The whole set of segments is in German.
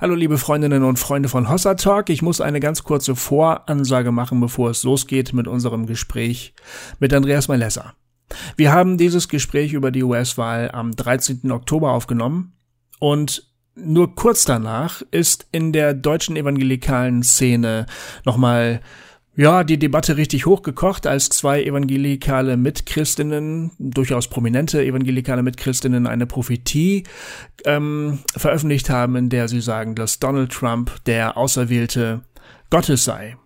Hallo liebe Freundinnen und Freunde von Hossa Talk. Ich muss eine ganz kurze Voransage machen, bevor es losgeht mit unserem Gespräch mit Andreas Malessa. Wir haben dieses Gespräch über die US-Wahl am 13. Oktober aufgenommen und nur kurz danach ist in der deutschen evangelikalen Szene nochmal ja, die Debatte richtig hochgekocht, als zwei evangelikale Mitchristinnen, durchaus prominente evangelikale Mitchristinnen, eine Prophetie ähm, veröffentlicht haben, in der sie sagen, dass Donald Trump der Auserwählte Gottes sei.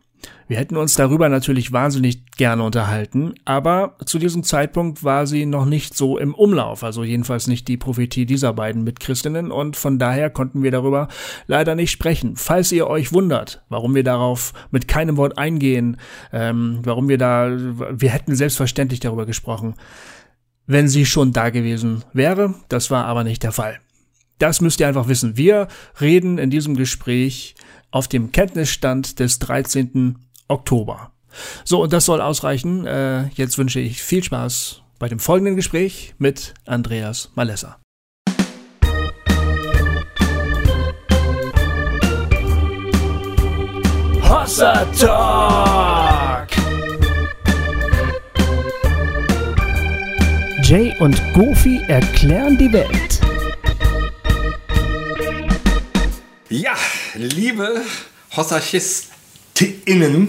Wir hätten uns darüber natürlich wahnsinnig gerne unterhalten, aber zu diesem Zeitpunkt war sie noch nicht so im Umlauf, also jedenfalls nicht die Prophetie dieser beiden Mitchristinnen und von daher konnten wir darüber leider nicht sprechen. Falls ihr euch wundert, warum wir darauf mit keinem Wort eingehen, ähm, warum wir da, wir hätten selbstverständlich darüber gesprochen, wenn sie schon da gewesen wäre, das war aber nicht der Fall. Das müsst ihr einfach wissen. Wir reden in diesem Gespräch auf dem Kenntnisstand des 13. Oktober. So, und das soll ausreichen. Äh, jetzt wünsche ich viel Spaß bei dem folgenden Gespräch mit Andreas Malessa. Hossa Talk! Jay und Goofy erklären die Welt. Ja, liebe HossarchistInnen,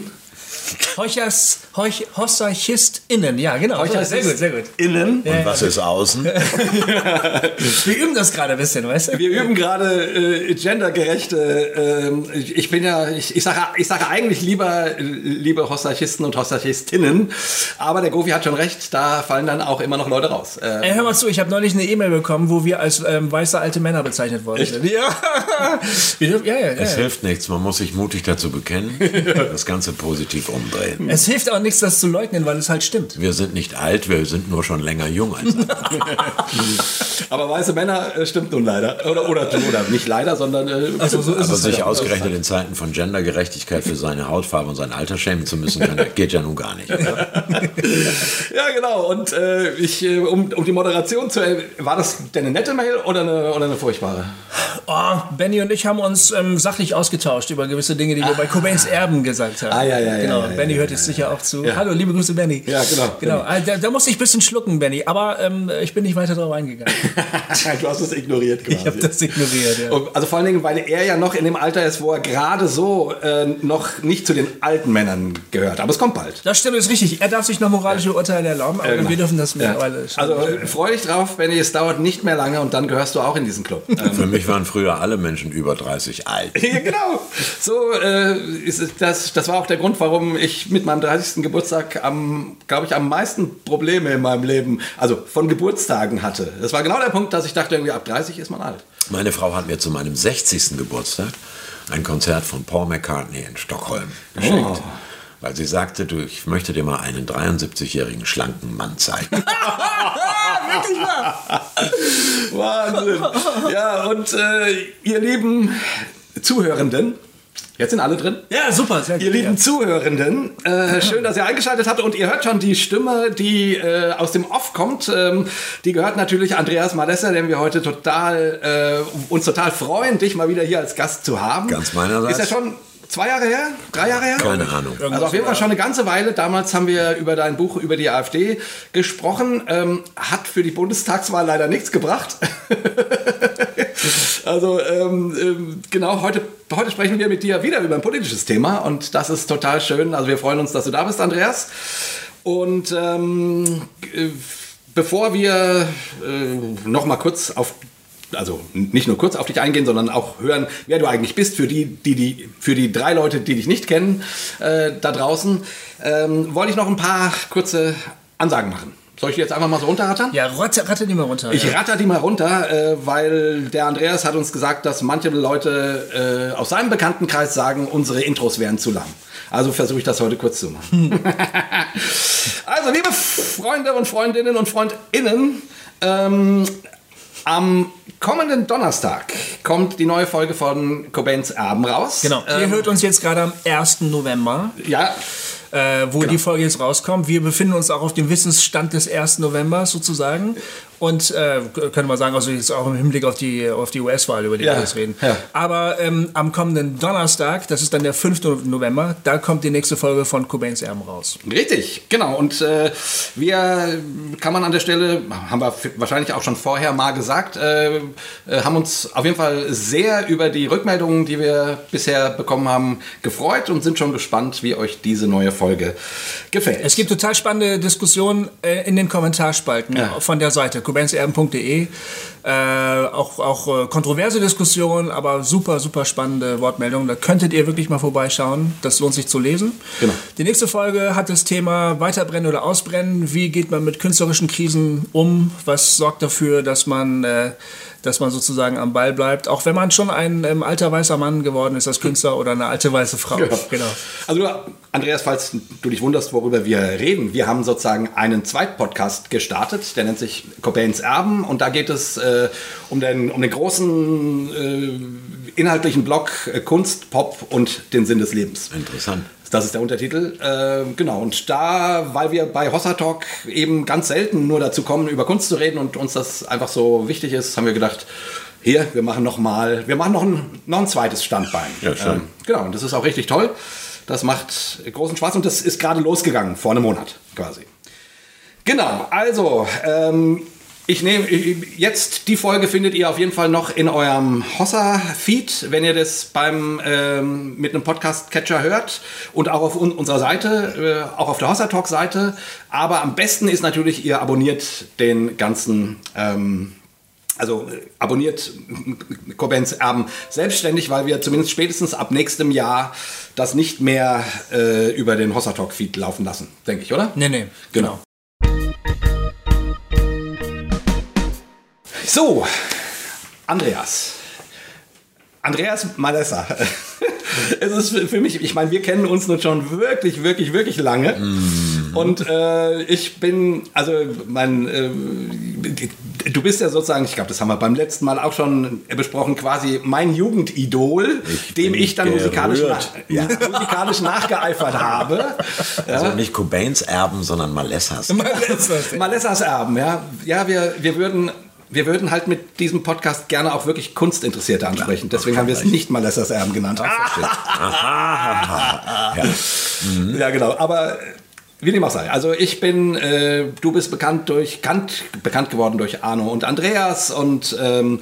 Heuchers, Heuch, HossarchistInnen, ja, genau. Sehr gut, sehr gut. Innen. Und was ist außen? Wir üben das gerade ein bisschen, weißt du? Wir üben gerade äh, gendergerechte. Äh, ich, bin ja, ich, ich sage, ich sage eigentlich lieber, liebe Hossarchisten und Hossarchistinnen, aber der Gofi hat schon recht. Da fallen dann auch immer noch Leute raus. Äh, Ey, hör mal zu, ich habe neulich eine E-Mail bekommen, wo wir als ähm, weiße alte Männer bezeichnet worden sind. Ja. Ja, ja, ja. Es hilft nichts, man muss sich mutig dazu bekennen, das Ganze positiv umdrehen. Es hilft auch nichts, das zu leugnen, weil es halt stimmt. Wir sind nicht alt, wir sind nur schon länger jung als aber weiße Männer äh, stimmt nun leider. Oder, oder, oder nicht leider, sondern. Äh, Also so ist Aber es. sich halt. ausgerechnet in Zeiten von Gendergerechtigkeit für seine Hautfarbe und sein Alter schämen zu müssen, kann, geht ja nun gar nicht. Ja, genau. Und äh, ich, äh, um, um die Moderation zu. er- War das denn eine nette Mail oder eine, oder eine furchtbare? Oh, Benny und ich haben uns ähm, sachlich ausgetauscht über gewisse Dinge, die wir bei Cobains Erben gesagt haben. Ah, ja, ja, ja, Genau, ja, ja, Benny hört jetzt sicher auch zu. Hallo, liebe Grüße, Benny. Ja, genau, genau. Ah, Da, da musste ich ein bisschen schlucken, Benny, aber ähm, ich bin nicht weiter drauf eingegangen. du hast es ignoriert quasi. Ich habe das ignoriert, ja. Und- Also vor allen Dingen, weil er ja noch in dem Alter ist, wo er gerade so äh, noch nicht zu den alten Männern gehört. Aber es kommt bald. Das stimmt, ist richtig. Er darf sich noch moralische Urteile erlauben, aber genau. wir dürfen das Ja. mittlerweile schon. Also äh, freu dich drauf, Benny, es dauert nicht mehr lange und dann gehörst du auch in diesen Club. Ähm, Für mich waren früher alle Menschen über 30 alt. ja, genau. So äh, ist das, das war auch der Grund, warum ich mit meinem 30. Geburtstag am, glaube ich, am meisten Probleme in meinem Leben, also von Geburtstagen hatte. Das war genau der Punkt, dass ich dachte, irgendwie ab 30 ist man alt. Meine Frau hat mir zu meinem 60. Geburtstag ein Konzert von Paul McCartney in Stockholm geschenkt. Oh. Weil sie sagte, du, ich möchte dir mal einen 73-jährigen schlanken Mann zeigen. Wirklich wahr? Wahnsinn. Ja, und äh, ihr lieben Zuhörenden, jetzt sind alle drin. Ja, super. Sehr Ihr lieben Zuhörenden, äh, schön, dass ihr eingeschaltet habt und ihr hört schon die Stimme, die äh, aus dem Off kommt. Ähm, die gehört natürlich Andreas Malessa, den wir heute total äh, uns total freuen, dich mal wieder hier als Gast zu haben. Ganz meinerseits. Ist ja schon zwei Jahre her, drei Jahre her? Keine Ahnung. Also auf jeden Fall schon eine ganze Weile. Damals haben wir über dein Buch über die AfD gesprochen. Ähm, hat für die Bundestagswahl leider nichts gebracht. also ähm, ähm, genau, heute, heute sprechen wir mit dir wieder über ein politisches Thema und das ist total schön. Also wir freuen uns, dass du da bist, Andreas. Und ähm, äh, bevor wir äh, noch mal kurz auf also nicht nur kurz auf dich eingehen, sondern auch hören, wer du eigentlich bist, für die, die, die, für die drei Leute, die dich nicht kennen äh, da draußen, ähm, wollte ich noch ein paar kurze Ansagen machen. Soll ich die jetzt einfach mal so runterrattern? Ja, ratte, ratte die mal runter. Ich ja. ratter die mal runter, äh, weil der Andreas hat uns gesagt, dass manche Leute äh, aus seinem Bekanntenkreis sagen, unsere Intros wären zu lang. Also versuche ich das heute kurz zu machen. also, liebe Freunde und Freundinnen und Freundinnen, ähm, am kommenden Donnerstag kommt die neue Folge von Cobains Erben raus. Genau. Ihr Ähm, hört uns jetzt gerade am 1. November, ja, äh, wo die Folge jetzt rauskommt. Wir befinden uns auch auf dem Wissensstand des 1. November sozusagen. Und äh, können wir sagen, also jetzt auch im Hinblick auf die, auf die US-Wahl, über die Ja, wir jetzt reden. ja. Aber ähm, am kommenden Donnerstag, das ist dann der 5. November, da kommt die nächste Folge von Cobains Erben raus. Richtig, genau. Und äh, wir, kann man an der Stelle, haben wir wahrscheinlich auch schon vorher mal gesagt, äh, äh, haben uns auf jeden Fall sehr über die Rückmeldungen, die wir bisher bekommen haben, gefreut und sind schon gespannt, wie euch diese neue Folge gefällt. Es gibt total spannende Diskussionen äh, in den Kommentarspalten Ja. von der Seite kubenzerben.de. Äh, auch auch äh, kontroverse Diskussionen, aber super, super spannende Wortmeldungen. Da könntet ihr wirklich mal vorbeischauen. Das lohnt sich zu lesen. Genau. Die nächste Folge hat das Thema Weiterbrennen oder Ausbrennen. Wie geht man mit künstlerischen Krisen um? Was sorgt dafür, dass man, äh, dass man sozusagen am Ball bleibt? Auch wenn man schon ein ähm, alter weißer Mann geworden ist als Künstler oder eine alte weiße Frau. Genau. Also Andreas, falls du dich wunderst, worüber wir reden, wir haben sozusagen einen Zweitpodcast gestartet, der nennt sich Cobains Erben und da geht es äh, um, den, um den großen äh, inhaltlichen Block äh, Kunst, Pop und den Sinn des Lebens. Interessant. Das ist der Untertitel. Äh, genau. Und da, weil wir bei Hossa Talk eben ganz selten nur dazu kommen, über Kunst zu reden und uns das einfach so wichtig ist, haben wir gedacht, hier, wir machen noch mal, wir machen noch ein, noch ein zweites Standbein. Ja, schön. genau. Und das ist auch richtig toll. Das macht großen Spaß und das ist gerade losgegangen, vor einem Monat quasi. Genau, also ähm, ich nehme jetzt die Folge findet ihr auf jeden Fall noch in eurem Hossa-Feed, wenn ihr das beim ähm, mit einem Podcast-Catcher hört und auch auf un unserer Seite, äh, auch auf der Hossa Talk-Seite. Aber am besten ist natürlich, ihr abonniert den ganzen. Ähm, also abonniert Kobens Erben selbstständig, weil wir zumindest spätestens ab nächstem Jahr das nicht mehr äh, über den Hossa Talk Feed laufen lassen, denke ich, oder? Nee, nee. Genau. So, Andreas. Andreas Malessa. es ist für- mich, ich meine, wir kennen uns nun schon wirklich, wirklich, wirklich lange. Und äh, ich bin, also mein, äh, du bist ja sozusagen, ich glaube, das haben wir beim letzten Mal auch schon besprochen, quasi mein Jugendidol, dem bin ich dann musikalisch, nach, musikalisch nachgeeifert habe. Also nicht Cobains Erben, sondern Malessas. Malessas Erben, ja. Ja, wir, wir würden. Wir würden halt mit diesem Podcast gerne auch wirklich Kunstinteressierte ansprechen. Deswegen haben wir es nicht Malessas Erben genannt. Ja. Ja, genau. Aber äh, wie dem auch sei. Also ich bin, äh, du bist bekannt durch, kannt, bekannt geworden durch Arno und Andreas und ähm,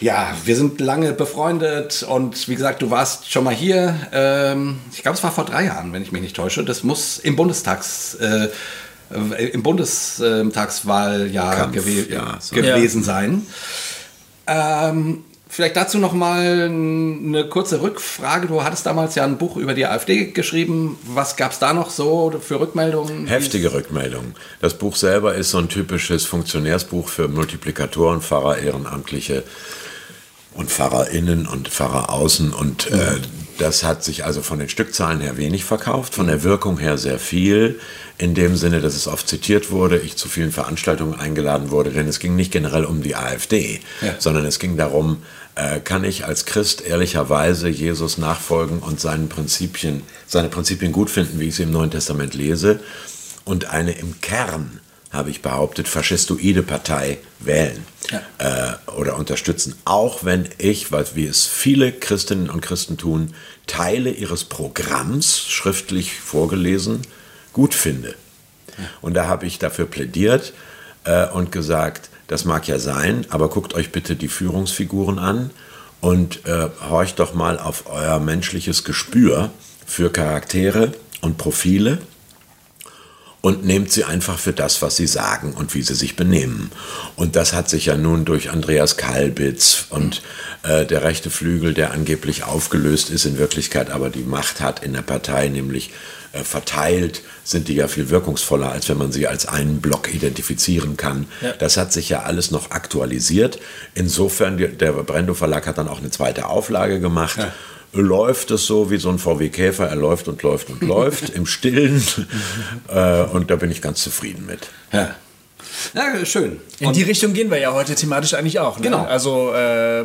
ja, wir sind lange befreundet und wie gesagt, du warst schon mal hier. Ähm, ich glaube, es war vor drei Jahren, wenn ich mich nicht täusche. Das muss im Bundestags äh, im Bundestagswahljahr gewe ja, so. gewesen sein. Ähm, vielleicht dazu noch mal eine kurze Rückfrage. Du hattest damals ja ein Buch über die AfD geschrieben. Was gab es da noch so für Rückmeldungen? Heftige Rückmeldungen. Das Buch selber ist so ein typisches Funktionärsbuch für Multiplikatoren, Pfarrer, Ehrenamtliche und PfarrerInnen und Pfarreraußen. Und äh, das hat sich also von den Stückzahlen her wenig verkauft, von der Wirkung her sehr viel. In dem Sinne, dass es oft zitiert wurde, ich zu vielen Veranstaltungen eingeladen wurde, denn es ging nicht generell um die AfD, Ja. sondern es ging darum, äh, kann ich als Christ ehrlicherweise Jesus nachfolgen und seinen Prinzipien, seine Prinzipien gut finden, wie ich sie im Neuen Testament lese, und eine im Kern, habe ich behauptet, faschistoide Partei wählen Ja. äh, oder unterstützen. Auch wenn ich, weil wie es viele Christinnen und Christen tun, Teile ihres Programms schriftlich vorgelesen gut finde. Und da habe ich dafür plädiert äh, und gesagt, das mag ja sein, aber guckt euch bitte die Führungsfiguren an und äh, horcht doch mal auf euer menschliches Gespür für Charaktere und Profile und nehmt sie einfach für das, was sie sagen und wie sie sich benehmen. Und das hat sich ja nun durch Andreas Kalbitz und äh, der rechte Flügel, der angeblich aufgelöst ist, in Wirklichkeit aber die Macht hat in der Partei, nämlich äh, verteilt, sind die ja viel wirkungsvoller, als wenn man sie als einen Block identifizieren kann. Ja. Das hat sich ja alles noch aktualisiert. Insofern, der Brendo Verlag hat dann auch eine zweite Auflage gemacht. Läuft es so wie so ein VW Käfer, er läuft und läuft und läuft im Stillen. äh, und da bin ich ganz zufrieden mit. Ja. Ja, schön. In die Richtung gehen wir ja heute thematisch eigentlich auch. Ne? Genau. Also äh,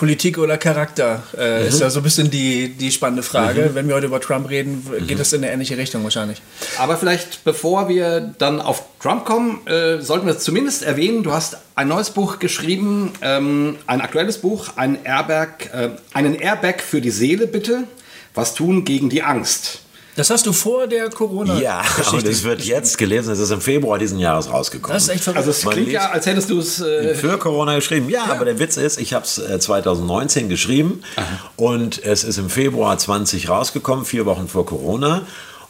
Politik oder Charakter äh, mhm. ist ja so ein bisschen die, die spannende Frage. Mhm. Wenn wir heute über Trump reden, geht mhm. es in eine ähnliche Richtung wahrscheinlich. Aber vielleicht, bevor wir dann auf Trump kommen, äh, sollten wir zumindest erwähnen, du hast ein neues Buch geschrieben, ähm, ein aktuelles Buch, ein Airbag, äh, einen Airbag für die Seele bitte. Was tun gegen die Angst? Das hast du vor der Corona. Ja, und es wird jetzt gelesen. Es ist im Februar diesen Jahres rausgekommen. Das ist echt verrückt. Also es klingt ja, als hättest du es äh für Corona geschrieben. Ja, ja, aber der Witz ist, ich habe es 2019 geschrieben Aha. und es ist im Februar 20 rausgekommen, vier Wochen vor Corona.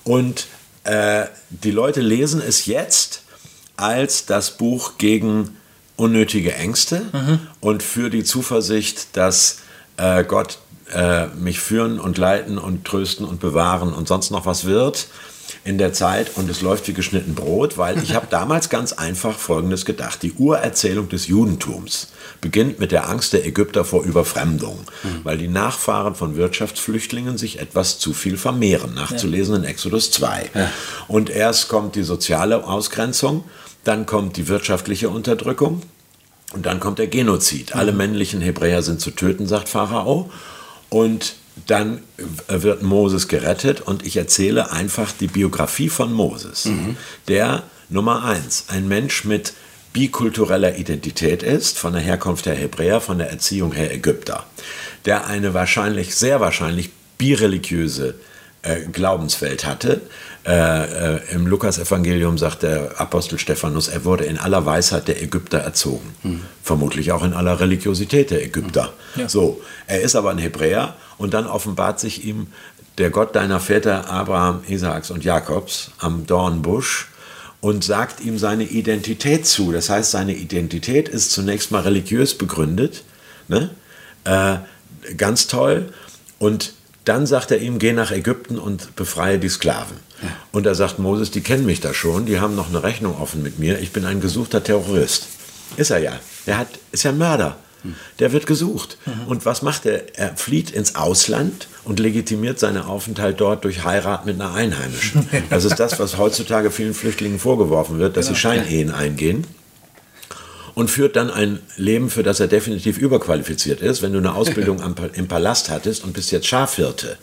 Und äh, die Leute lesen es jetzt als das Buch gegen unnötige Ängste mhm. und für die Zuversicht, dass äh, Gott äh, mich führen und leiten und trösten und bewahren und sonst noch was wird in der Zeit und es läuft wie geschnitten Brot, weil ich habe damals ganz einfach Folgendes gedacht. Die Urerzählung des Judentums beginnt mit der Angst der Ägypter vor Überfremdung, mhm. weil die Nachfahren von Wirtschaftsflüchtlingen sich etwas zu viel vermehren, nachzulesen in Exodus 2. Ja. Und erst kommt die soziale Ausgrenzung, dann kommt die wirtschaftliche Unterdrückung und dann kommt der Genozid. Mhm. Alle männlichen Hebräer sind zu töten, sagt Pharao. Und dann wird Moses gerettet und ich erzähle einfach die Biografie von Moses, mhm. der Nummer eins, ein Mensch mit bikultureller Identität ist, von der Herkunft her Hebräer, von der Erziehung her Ägypter, der eine wahrscheinlich, sehr wahrscheinlich bireligiöse äh, Glaubenswelt hatte. Äh, äh, Im Lukas-Evangelium sagt der Apostel Stephanus, er wurde in aller Weisheit der Ägypter erzogen. Mhm. Vermutlich auch in aller Religiosität der Ägypter. Mhm. Ja. So, er ist aber ein Hebräer und dann offenbart sich ihm der Gott deiner Väter Abraham, Isaaks und Jakobs am Dornbusch und sagt ihm seine Identität zu. Das heißt, seine Identität ist zunächst mal religiös begründet. Ne? Äh, ganz toll. Und dann sagt er ihm, geh nach Ägypten und befreie die Sklaven. Ja. Und er sagt Moses, die kennen mich da schon, die haben noch eine Rechnung offen mit mir, ich bin ein gesuchter Terrorist. Ist er ja. Der hat, ist ja ein Mörder. Der wird gesucht. Mhm. Und was macht er? Er flieht ins Ausland und legitimiert seinen Aufenthalt dort durch Heirat mit einer Einheimischen. Das ist das, was heutzutage vielen Flüchtlingen vorgeworfen wird, dass genau. sie Scheinehen eingehen und führt dann ein Leben, für das er definitiv überqualifiziert ist. Wenn du eine Ausbildung im Palast hattest und bist jetzt Schafhirte,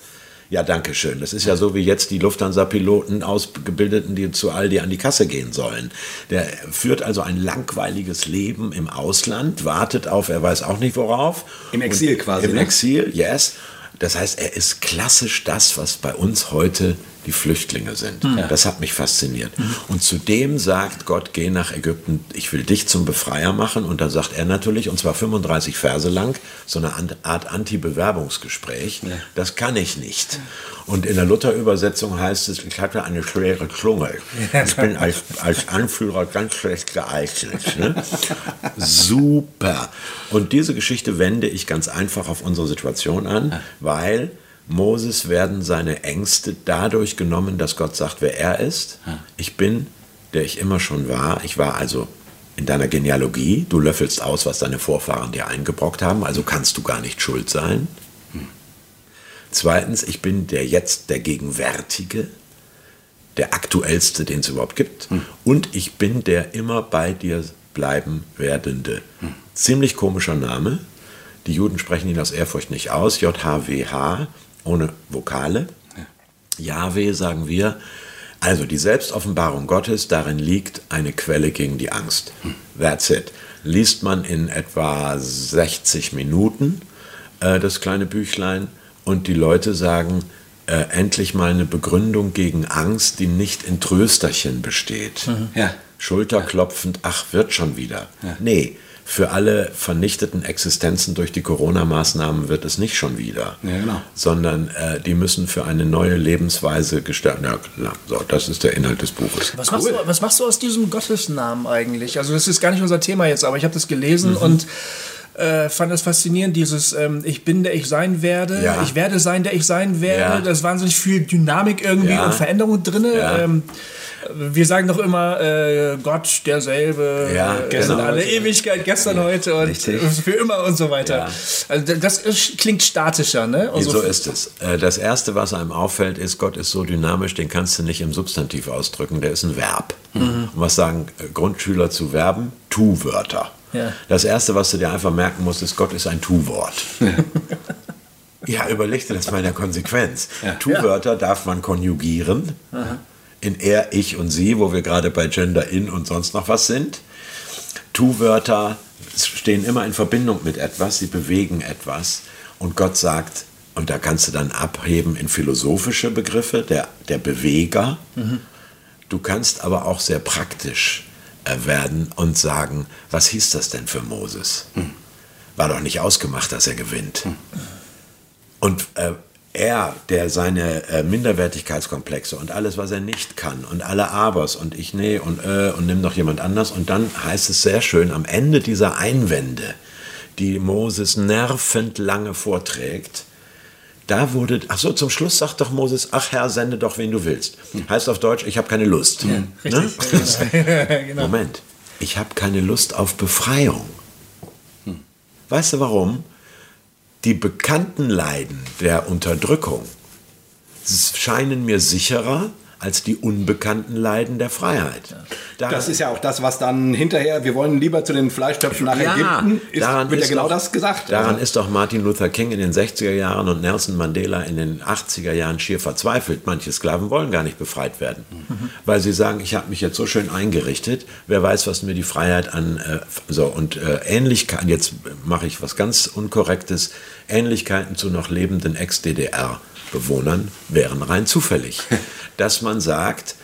ja, danke schön. Das ist ja so wie jetzt die Lufthansa-Piloten ausgebildeten, die zu Aldi an die Kasse gehen sollen. Der führt also ein langweiliges Leben im Ausland, wartet auf, er weiß auch nicht worauf. Im Exil quasi. Im ne? Exil, yes. Das heißt, er ist klassisch das, was bei uns heute die Flüchtlinge sind. Mhm. Das hat mich fasziniert. Mhm. Und zudem sagt Gott, geh nach Ägypten, ich will dich zum Befreier machen. Und dann sagt er natürlich, und zwar 35 Verse lang, so eine Art Anti-Bewerbungsgespräch, ja. das kann ich nicht. Und in der Luther-Übersetzung heißt es, ich hatte eine schwere Klunge. Ich bin als, als Anführer ganz schlecht geeignet. Ne? Super. Und diese Geschichte wende ich ganz einfach auf unsere Situation an, weil Moses werden seine Ängste dadurch genommen, dass Gott sagt, wer er ist. Ich bin, der ich immer schon war. Ich war also in deiner Genealogie. Du löffelst aus, was deine Vorfahren dir eingebrockt haben, also kannst du gar nicht schuld sein. Zweitens, ich bin der jetzt, der Gegenwärtige, der aktuellste, den es überhaupt gibt. Und ich bin der immer bei dir bleiben werdende. Ziemlich komischer Name. Die Juden sprechen ihn aus Ehrfurcht nicht aus. JHWH ohne Vokale. Jahwe sagen wir, also die Selbstoffenbarung Gottes, darin liegt eine Quelle gegen die Angst. That's it. Liest man in etwa 60 Minuten äh, das kleine Büchlein und die Leute sagen, äh, endlich mal eine Begründung gegen Angst, die nicht in Trösterchen besteht. Mhm. Ja. Schulterklopfend, ach, wird schon wieder. Ja. Nee, für alle vernichteten Existenzen durch die Corona-Maßnahmen wird es nicht schon wieder, ja, genau. sondern äh, die müssen für eine neue Lebensweise gestalten. Ja, so, das ist der Inhalt des Buches. Was, cool. machst du, was machst du aus diesem Gottesnamen eigentlich? Also das ist gar nicht unser Thema jetzt, aber ich habe das gelesen mhm. und äh, fand das faszinierend, dieses ähm, Ich bin, der ich sein werde, ja. ich werde sein, der ich sein werde. Ja. Da ist wahnsinnig viel Dynamik irgendwie ja. und Veränderung drin. Ähm, wir sagen doch immer, äh, Gott derselbe, ja, äh, gestern genau. alle Ewigkeit, gestern, ja, heute und richtig. für immer und so weiter. Ja. Also das ist, klingt statischer, ne? Also so ist es. Äh, das Erste, was einem auffällt, ist, Gott ist so dynamisch, den kannst du nicht im Substantiv ausdrücken, der ist ein Verb. Mhm. Und was sagen äh, Grundschüler zu Verben? Tu-Wörter. Ja. Das Erste, was du dir einfach merken musst, ist, Gott ist ein Tu-Wort. Ja. ja, überleg dir das mal in der Konsequenz. Ja. Tu-Wörter darf man konjugieren. Aha. In er, ich und sie, wo wir gerade bei Gender in und sonst noch was sind. Tu-Wörter stehen immer in Verbindung mit etwas, sie bewegen etwas. Und Gott sagt, und da kannst du dann abheben in philosophische Begriffe, der, der Beweger. Mhm. Du kannst aber auch sehr praktisch äh, werden und sagen, was hieß das denn für Moses? Mhm. War doch nicht ausgemacht, dass er gewinnt. Mhm. Und äh, er, der seine äh, Minderwertigkeitskomplexe und alles, was er nicht kann und alle Abers und ich nee und äh, und nimm noch jemand anders und dann heißt es sehr schön am Ende dieser Einwände, die Moses nervend lange vorträgt, da wurde, ach so, zum Schluss sagt doch Moses, ach Herr, sende doch, wen du willst. Heißt auf Deutsch, ich habe keine Lust. Ja, ne? genau. Moment, ich habe keine Lust auf Befreiung. Weißt du warum? Die bekannten Leiden der Unterdrückung. Scheinen mir sicherer als die unbekannten Leiden der Freiheit. Da das ist ja auch das, was dann hinterher, wir wollen lieber zu den Fleischtöpfen nach ja, Ägypten, ist, daran wird ja genau doch, das gesagt. Daran also. ist doch Martin Luther King in den 60er Jahren und Nelson Mandela in den 80er Jahren schier verzweifelt. Manche Sklaven wollen gar nicht befreit werden, mhm. weil sie sagen, ich habe mich jetzt so schön eingerichtet, wer weiß, was mir die Freiheit an... Äh, so, und äh, Ähnlichkeiten, jetzt mache ich was ganz Unkorrektes, Ähnlichkeiten zu noch lebenden Ex-DDR. Bewohnern wären rein zufällig. Dass man sagt,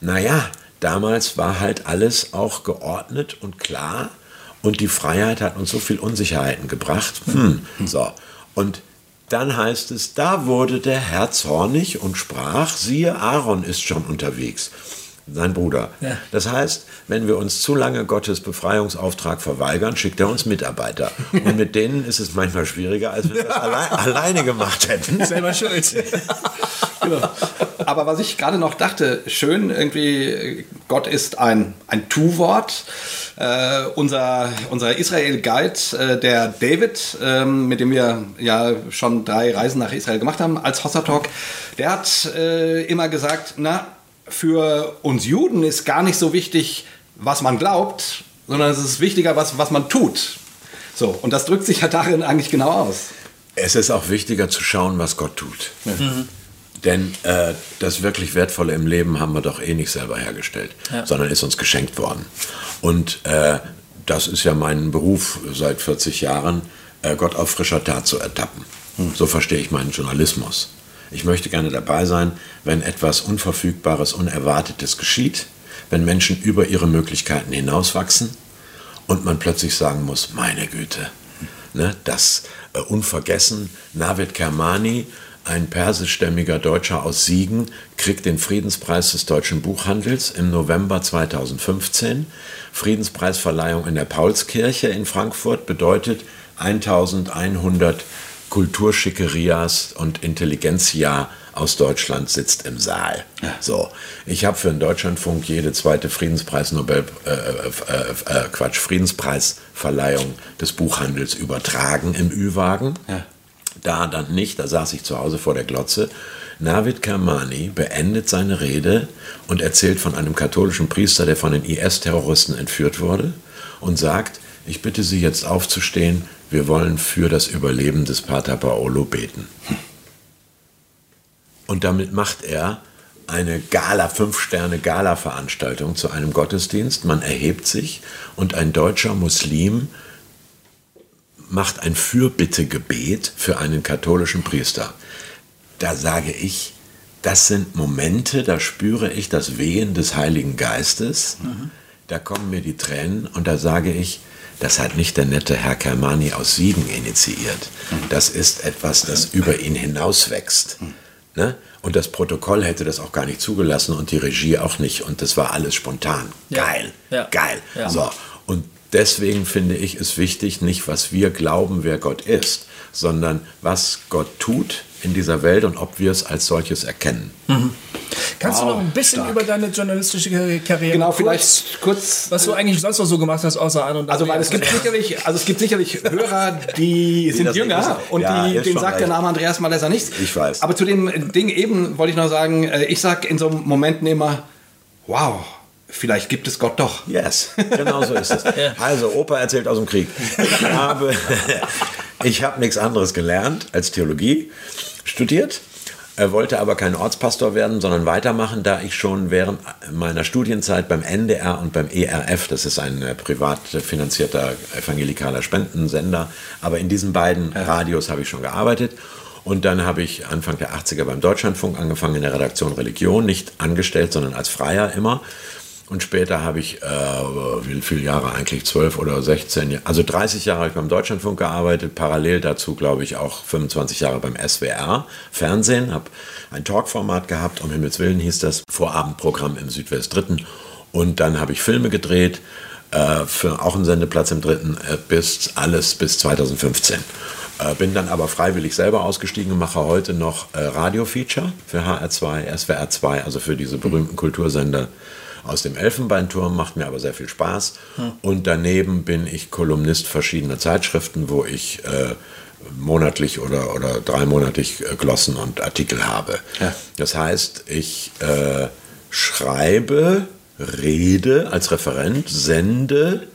naja, damals war halt alles auch geordnet und klar und die Freiheit hat uns so viel Unsicherheiten gebracht. Hm, so. Und dann heißt es, da wurde der Herr zornig und sprach, siehe, Aaron ist schon unterwegs sein Bruder. Ja. Das heißt, wenn wir uns zu lange Gottes Befreiungsauftrag verweigern, schickt er uns Mitarbeiter. Und mit denen ist es manchmal schwieriger, als wenn wir das allein, alleine gemacht hätten. Selber schuld. genau. Aber was ich gerade noch dachte, schön irgendwie, Gott ist ein, ein Tu-Wort. Äh, unser, unser Israel-Guide, äh, der David, äh, mit dem wir ja schon drei Reisen nach Israel gemacht haben als Hossa Talk, der hat äh, immer gesagt, na, für uns Juden ist gar nicht so wichtig, was man glaubt, sondern es ist wichtiger, was, was man tut. So, und das drückt sich ja darin eigentlich genau aus. Es ist auch wichtiger zu schauen, was Gott tut. Mhm. Denn äh, das wirklich Wertvolle im Leben haben wir doch eh nicht selber hergestellt, ja. sondern ist uns geschenkt worden. Und äh, das ist ja mein Beruf seit 40 Jahren, äh, Gott auf frischer Tat zu ertappen. Mhm. So verstehe ich meinen Journalismus. Ich möchte gerne dabei sein, wenn etwas Unverfügbares, Unerwartetes geschieht, wenn Menschen über ihre Möglichkeiten hinauswachsen und man plötzlich sagen muss, meine Güte, ne, das äh, unvergessen, Navid Kermani, ein persischstämmiger Deutscher aus Siegen, kriegt den Friedenspreis des deutschen Buchhandels im November 2015. Friedenspreisverleihung in der Paulskirche in Frankfurt bedeutet 1100 Kulturschickerías und Intelligenzia aus Deutschland sitzt im Saal. So, ich habe für den Deutschlandfunk jede zweite Friedenspreis Nobel äh, äh, äh, Quatsch Friedenspreisverleihung des Buchhandels übertragen im Ü-Wagen. Ja. Da dann nicht, da saß ich zu Hause vor der Glotze. Navid Kermani beendet seine Rede und erzählt von einem katholischen Priester, der von den IS-Terroristen entführt wurde und sagt, ich bitte Sie jetzt aufzustehen, wir wollen für das Überleben des Pater Paolo beten. Und damit macht er eine Gala, Fünf-Sterne-Gala-Veranstaltung zu einem Gottesdienst. Man erhebt sich und ein deutscher Muslim macht ein Fürbittegebet für einen katholischen Priester. Da sage ich, das sind Momente, da spüre ich das Wehen des Heiligen Geistes, mhm. da kommen mir die Tränen und da sage ich, das hat nicht der nette Herr Kermani aus Siegen initiiert. Das ist etwas, das über ihn hinauswächst. Ne? Und das Protokoll hätte das auch gar nicht zugelassen und die Regie auch nicht. Und das war alles spontan. Ja. Geil, ja. geil. Ja. So. Und deswegen finde ich es wichtig, nicht was wir glauben, wer Gott ist, sondern was Gott tut in dieser Welt und ob wir es als solches erkennen. Mhm. Kannst wow, du noch ein bisschen stark. über deine journalistische Karriere Genau, kurz, vielleicht kurz. Was du eigentlich sonst noch so gemacht hast, außer an und Also, weil es gibt sicherlich, also es gibt sicherlich Hörer, die sind jünger und ja, die, denen sagt recht. der Name Andreas Malesser nichts. Ich weiß. Aber zu dem Ding eben wollte ich noch sagen, äh, ich sage in so Momenten immer, wow, vielleicht gibt es Gott doch. Yes, genau so ist es. Also, Opa erzählt aus dem Krieg. Ich habe, ich habe nichts anderes gelernt als Theologie, studiert. Er wollte aber kein Ortspastor werden, sondern weitermachen, da ich schon während meiner Studienzeit beim NDR und beim ERF, das ist ein äh, privat finanzierter evangelikaler Spendensender, aber in diesen beiden Radios habe ich schon gearbeitet. Und dann habe ich Anfang der 80er beim Deutschlandfunk angefangen in der Redaktion Religion, nicht angestellt, sondern als Freier immer. Und später habe ich, äh, wie viele Jahre eigentlich, 12 oder 16, also 30 Jahre habe ich beim Deutschlandfunk gearbeitet, parallel dazu glaube ich auch 25 Jahre beim SWR, Fernsehen, habe ein Talkformat gehabt, um Himmels Willen hieß das, Vorabendprogramm im Südwest Dritten. Und dann habe ich Filme gedreht, äh, für auch einen Sendeplatz im Dritten, äh, bis alles bis 2015. Äh, bin dann aber freiwillig selber ausgestiegen und mache heute noch äh, Radio-Feature für HR2, SWR2, also für diese berühmten Kultursender aus dem Elfenbeinturm, macht mir aber sehr viel Spaß. Und daneben bin ich Kolumnist verschiedener Zeitschriften, wo ich äh, monatlich oder, oder dreimonatig äh, Glossen und Artikel habe. Ja. Das heißt, ich äh, schreibe, rede als Referent, sende.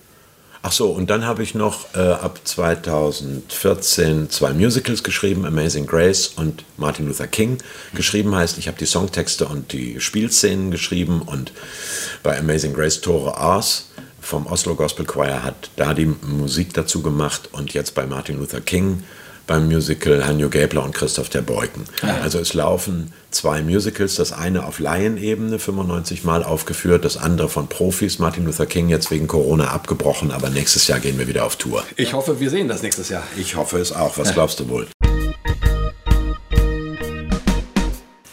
Ach so, und dann habe ich noch äh, ab 2014 zwei Musicals geschrieben, Amazing Grace und Martin Luther King. Geschrieben heißt, ich habe die Songtexte und die Spielszenen geschrieben und bei Amazing Grace Tore Ars vom Oslo Gospel Choir hat da die Musik dazu gemacht und jetzt bei Martin Luther King beim Musical Hanjo Gäbler und Christoph der Beuken. Also es laufen zwei Musicals, das eine auf Laienebene, 95 Mal aufgeführt, das andere von Profis, Martin Luther King jetzt wegen Corona abgebrochen, aber nächstes Jahr gehen wir wieder auf Tour. Ich hoffe, wir sehen das nächstes Jahr. Ich hoffe es auch. Was glaubst du wohl?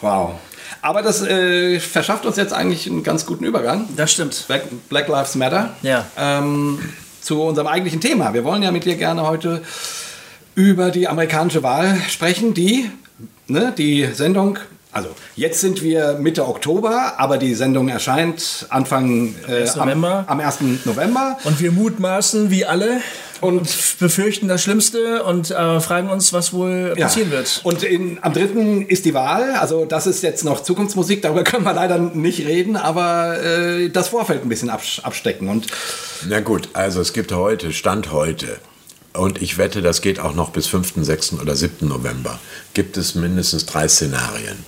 Wow. Aber das äh, verschafft uns jetzt eigentlich einen ganz guten Übergang. Das stimmt. Black, Black Lives Matter. Ja. Ähm, zu unserem eigentlichen Thema. Wir wollen ja mit dir gerne heute über die amerikanische Wahl sprechen, die, ne, die Sendung. Also jetzt sind wir Mitte Oktober, aber die Sendung erscheint Anfang äh, 1. November. Am, am 1. November. Und wir mutmaßen, wie alle, Und befürchten das Schlimmste und äh, fragen uns, was wohl Ja. passieren wird. Und in, am 3. ist die Wahl. Also das ist jetzt noch Zukunftsmusik, darüber können wir leider nicht reden, aber äh, das Vorfeld ein bisschen abstecken. Und Na gut, also es gibt heute, Stand heute, und ich wette, das geht auch noch bis 5., 6. oder 7. November, gibt es mindestens drei Szenarien.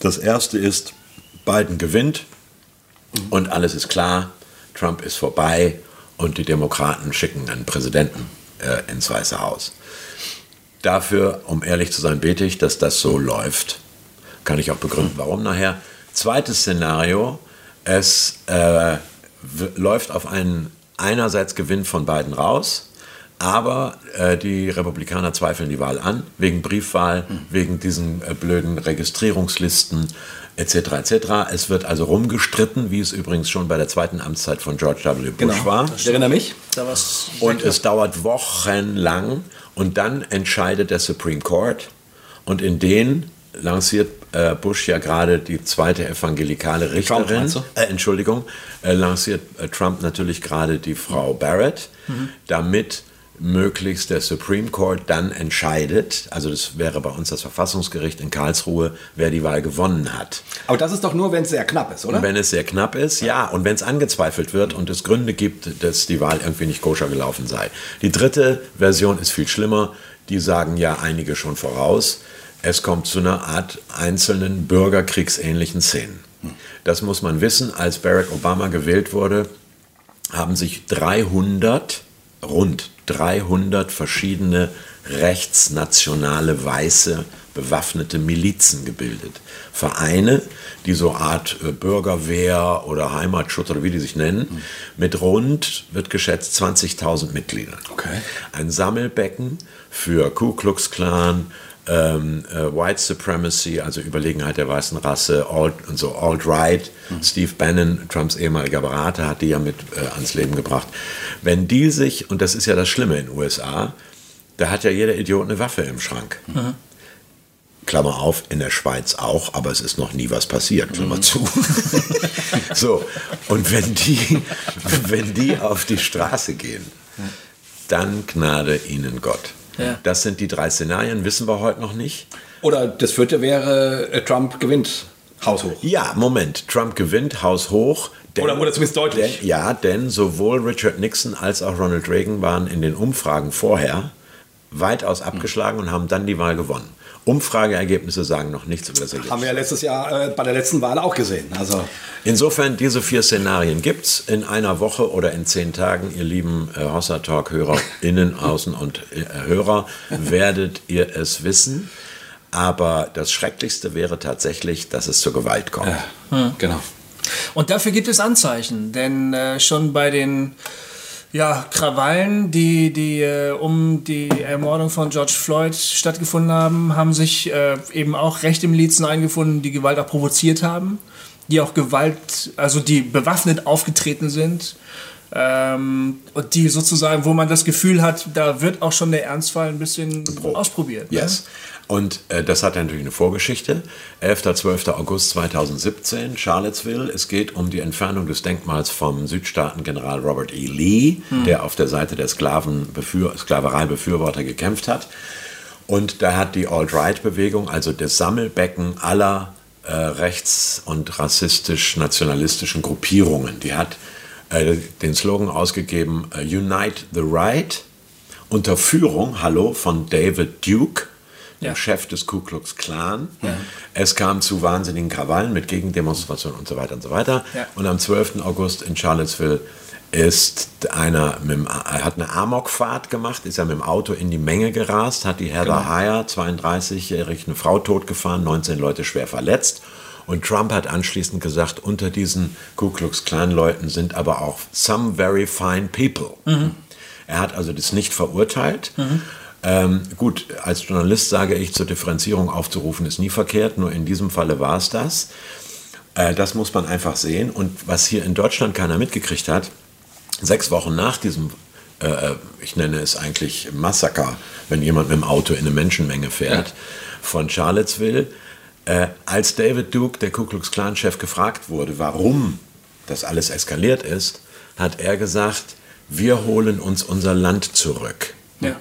Das erste ist, Biden gewinnt und alles ist klar, Trump ist vorbei und die Demokraten schicken einen Präsidenten äh, ins Weiße Haus. Dafür, um ehrlich zu sein, bete ich, dass das so läuft. Kann ich auch begründen, warum nachher. Zweites Szenario, es äh, läuft auf einen einerseits Gewinn von beiden raus, aber äh, die Republikaner zweifeln die Wahl an, wegen Briefwahl, wegen diesen äh, blöden Registrierungslisten etc. etc. Es wird also rumgestritten, wie es übrigens schon bei der zweiten Amtszeit von George W. Bush war. ich erinnere mich. Und es dauert wochenlang und dann entscheidet der Supreme Court und in den lanciert äh, Bush ja gerade die zweite evangelikale Richterin. du? Äh, Entschuldigung, äh, lanciert äh, Trump natürlich gerade die Frau Barrett, damit möglichst der Supreme Court dann entscheidet, also das wäre bei uns das Verfassungsgericht in Karlsruhe, wer die Wahl gewonnen hat. Aber das ist doch nur, wenn es sehr knapp ist, oder? Und wenn es sehr knapp ist, ja. Und wenn es angezweifelt wird und es Gründe gibt, dass die Wahl irgendwie nicht koscher gelaufen sei. Die dritte Version ist viel schlimmer. Die sagen ja einige schon voraus. Es kommt zu einer Art einzelnen bürgerkriegsähnlichen Szenen. Das muss man wissen. Als Barack Obama gewählt wurde, haben sich 300, rund 300 verschiedene rechtsnationale weiße bewaffnete Milizen gebildet. Vereine, die so Art äh, Bürgerwehr oder Heimatschutz oder wie die sich nennen, mit rund, wird geschätzt, 20.000 Mitgliedern. Okay. Ein Sammelbecken für Ku Klux Klan, ähm, äh, White Supremacy, also Überlegenheit der weißen Rasse, Alt, und so Alt-Right. Steve Bannon, Trumps ehemaliger Berater, hat die ja mit äh, ans Leben gebracht. Wenn die sich, und das ist ja das Schlimme in den USA, da hat ja jeder Idiot eine Waffe im Schrank. Klammer auf, in der Schweiz auch, aber es ist noch nie was passiert, Klammer zu. so, und wenn die, wenn die auf die Straße gehen, dann gnade ihnen Gott. Ja. Das sind die drei Szenarien, wissen wir heute noch nicht. Oder das vierte wäre, äh, Trump gewinnt Haus hoch. Ja, Moment. Trump gewinnt, Haus hoch. Denn, oder, oder zumindest deutlich. Denn, ja, denn sowohl Richard Nixon als auch Ronald Reagan waren in den Umfragen vorher weitaus abgeschlagen und haben dann die Wahl gewonnen. Umfrageergebnisse sagen noch nichts über das Ergebnis. Haben wir ja letztes Jahr äh, bei der letzten Wahl auch gesehen. Also Insofern, diese vier Szenarien gibt es in einer Woche oder in zehn Tagen, ihr lieben äh, Hossa Talk HörerInnen, Außen und äh, Hörer, werdet ihr es wissen. Aber das Schrecklichste wäre tatsächlich, dass es zur Gewalt kommt. Ja, hm. genau. Und dafür gibt es Anzeichen, denn äh, schon bei den ja, Krawallen, die, die äh, um die Ermordung von George Floyd stattgefunden haben, haben sich äh, eben auch rechte Milizen eingefunden, die Gewalt auch provoziert haben, die auch Gewalt, also die bewaffnet aufgetreten sind. Ähm, und die sozusagen, wo man das Gefühl hat, da wird auch schon der Ernstfall ein bisschen Prob. ausprobiert. Ne? Yes. Ne? Und äh, das hat natürlich eine Vorgeschichte. 11. 12. August 2017, Charlottesville. Es geht um die Entfernung des Denkmals vom Südstaaten-General Robert E. Lee, hm. der auf der Seite der Sklavenbefür Sklaverei-Befürworter gekämpft hat. Und da hat die Alt-Right-Bewegung, also das Sammelbecken aller äh, rechts- und rassistisch-nationalistischen Gruppierungen, die hat äh, den Slogan ausgegeben, uh, Unite the Right, unter Führung, hallo, von David Duke, dem Chef des Ku Klux Klan. Ja. Es kam zu wahnsinnigen Krawallen mit Gegendemonstrationen und so weiter und so weiter. Ja. Und am 12. August in Charlottesville ist einer mit, er hat eine Amokfahrt gemacht, ist er mit dem Auto in die Menge gerast, hat die Heather genau. Heyer, 32-jährig, eine Frau totgefahren, 19 Leute schwer verletzt. Und Trump hat anschließend gesagt, unter diesen Ku Klux Klan Leuten sind aber auch some very fine people. Mhm. Er hat also das nicht verurteilt. Mhm. Ähm, gut, als Journalist sage ich, zur Differenzierung aufzurufen ist nie verkehrt, nur in diesem Falle war es das. Äh, das muss man einfach sehen. Und was hier in Deutschland keiner mitgekriegt hat, sechs Wochen nach diesem, äh, äh ich nenne es eigentlich Massaker, wenn jemand mit dem Auto in eine Menschenmenge fährt, ja. von Charlottesville, äh, als David Duke, der Ku Klux Klan-Chef, gefragt wurde, warum das alles eskaliert ist, hat er gesagt, wir holen uns unser Land zurück. Ja.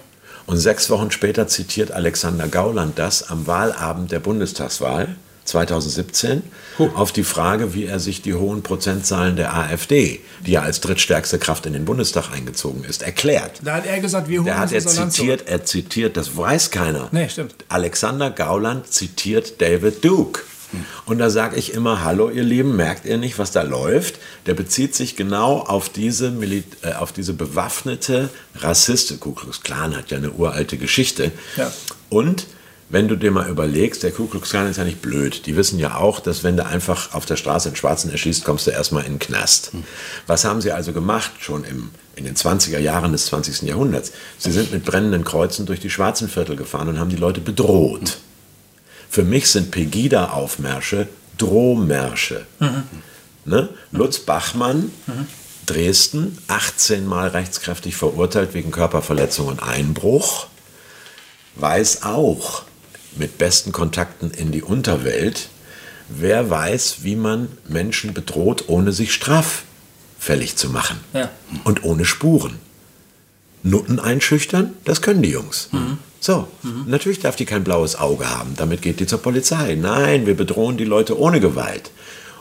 Und sechs Wochen später zitiert Alexander Gauland das am Wahlabend der Bundestagswahl 2017 huh. auf die Frage, wie er sich die hohen Prozentzahlen der AfD, die ja als drittstärkste Kraft in den Bundestag eingezogen ist, erklärt. Da hat er gesagt, wir holen da hat er zitiert, er zitiert, das weiß keiner. Nee, stimmt. Alexander Gauland zitiert David Duke. Und da sage ich immer, hallo ihr Lieben, merkt ihr nicht, was da läuft? Der bezieht sich genau auf diese, Mil äh, auf diese bewaffnete Rassiste. Ku Klux Klan hat ja eine uralte Geschichte. Ja. Und wenn du dir mal überlegst, der Ku Klux Klan ist ja nicht blöd. Die wissen ja auch, dass wenn du einfach auf der Straße einen Schwarzen erschießt, kommst du erstmal in den Knast. Hm. Was haben sie also gemacht, schon im, in den 20er Jahren des 20. Jahrhunderts? Sie sind mit brennenden Kreuzen durch die Schwarzenviertel gefahren und haben die Leute bedroht. Hm. Für mich sind Pegida-Aufmärsche Drohmärsche. Mhm. Ne? Lutz Bachmann, mhm. Dresden, 18 Mal rechtskräftig verurteilt wegen Körperverletzung und Einbruch, weiß auch mit besten Kontakten in die Unterwelt, wer weiß, wie man Menschen bedroht, ohne sich straffällig zu machen ja. und ohne Spuren. Nutten einschüchtern, das können die Jungs. Mhm. So, mhm. natürlich darf die kein blaues Auge haben, damit geht die zur Polizei. Nein, wir bedrohen die Leute ohne Gewalt.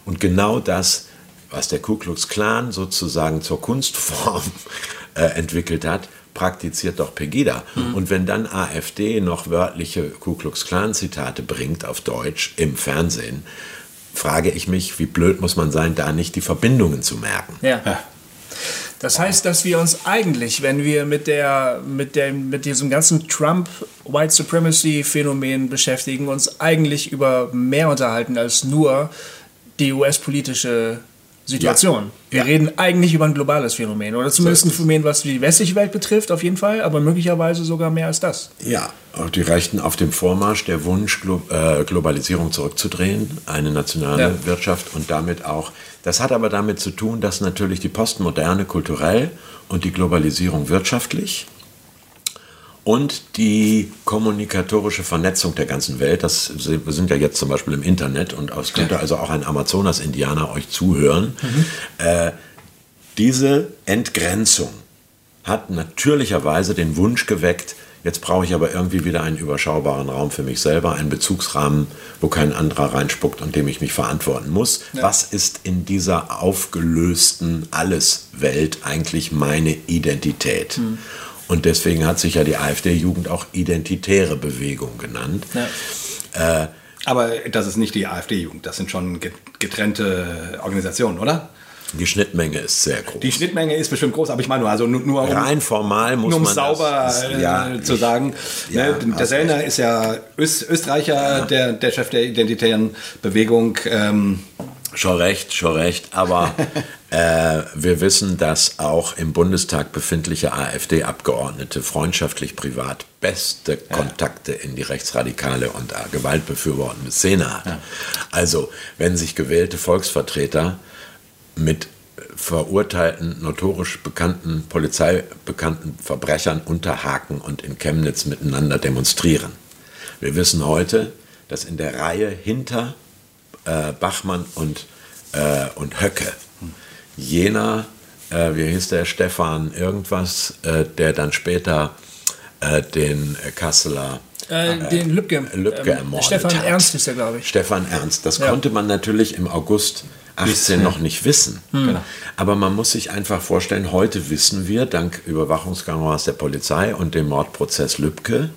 Und genau das, was der Ku Klux Klan sozusagen zur Kunstform äh, entwickelt hat, praktiziert doch Pegida. Mhm. Und wenn dann AfD noch wörtliche Ku Klux Klan Zitate bringt auf Deutsch im Fernsehen, frage ich mich, wie blöd muss man sein, da nicht die Verbindungen zu merken. Ja. ja. Das heißt, dass wir uns eigentlich, wenn wir mit, der, mit, der, mit diesem ganzen Trump-White Supremacy-Phänomen beschäftigen, uns eigentlich über mehr unterhalten als nur die US-politische Situation. Ja. Wir reden eigentlich über ein globales Phänomen oder zumindest ein Phänomen, was die westliche Welt betrifft, auf jeden Fall, aber möglicherweise sogar mehr als das. Ja, auch die Rechten auf dem Vormarsch, der Wunsch, Glo äh, Globalisierung zurückzudrehen, eine nationale ja. Wirtschaft und damit auch das hat aber damit zu tun, dass natürlich die Postmoderne kulturell und die Globalisierung wirtschaftlich und die kommunikatorische Vernetzung der ganzen Welt, das, wir sind ja jetzt zum Beispiel im Internet und es könnte also auch ein Amazonas-Indianer euch zuhören, mhm. äh, diese Entgrenzung hat natürlicherweise den Wunsch geweckt, Jetzt brauche ich aber irgendwie wieder einen überschaubaren Raum für mich selber, einen Bezugsrahmen, wo kein anderer reinspuckt und dem ich mich verantworten muss. Ja. Was ist in dieser aufgelösten Alles-Welt eigentlich meine Identität? Hm. Und deswegen hat sich ja die AfD-Jugend auch identitäre Bewegung genannt. Ja. Äh, aber das ist nicht die AfD-Jugend, das sind schon getrennte Organisationen, oder? Die Schnittmenge ist sehr groß. Die Schnittmenge ist bestimmt groß, aber ich meine nur, also nur, nur um, rein formal muss nur um man sauber das, äh, ja, zu sagen. Ja, ne, der Sellner ist ja Öst, Österreicher, ja. Der, der Chef der identitären Bewegung. Ähm. Schon recht, schon recht. Aber äh, wir wissen, dass auch im Bundestag befindliche AfD-Abgeordnete freundschaftlich privat beste Kontakte in die rechtsradikale und gewaltbefürwortende Szene haben. Also, wenn sich gewählte Volksvertreter mit verurteilten, notorisch bekannten, polizeibekannten Verbrechern unterhaken und in Chemnitz miteinander demonstrieren. Wir wissen heute, dass in der Reihe hinter äh, Bachmann und, äh, und Höcke jener, äh, wie hieß der, Stefan irgendwas, äh, der dann später äh, den Kasseler äh, den Lübcke, Lübcke ähm, ermordet Stefan hat. Ernst ist er, glaube ich. Stefan Ernst. Das ja. konnte man natürlich im August 18 noch nicht wissen. Hm. Genau. Aber man muss sich einfach vorstellen, heute wissen wir, dank Überwachungskameras der Polizei und dem Mordprozess Lübcke,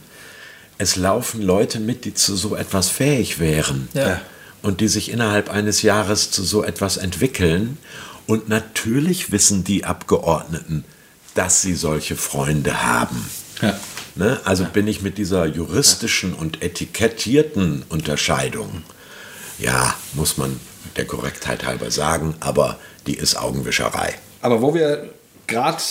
es laufen Leute mit, die zu so etwas fähig wären. Ja. Und die sich innerhalb eines Jahres zu so etwas entwickeln. Und natürlich wissen die Abgeordneten, dass sie solche Freunde haben. Ja. Ne? Also ja. bin ich mit dieser juristischen und etikettierten Unterscheidung, ja, muss man der Korrektheit halber sagen, aber die ist Augenwischerei. Aber wo wir gerade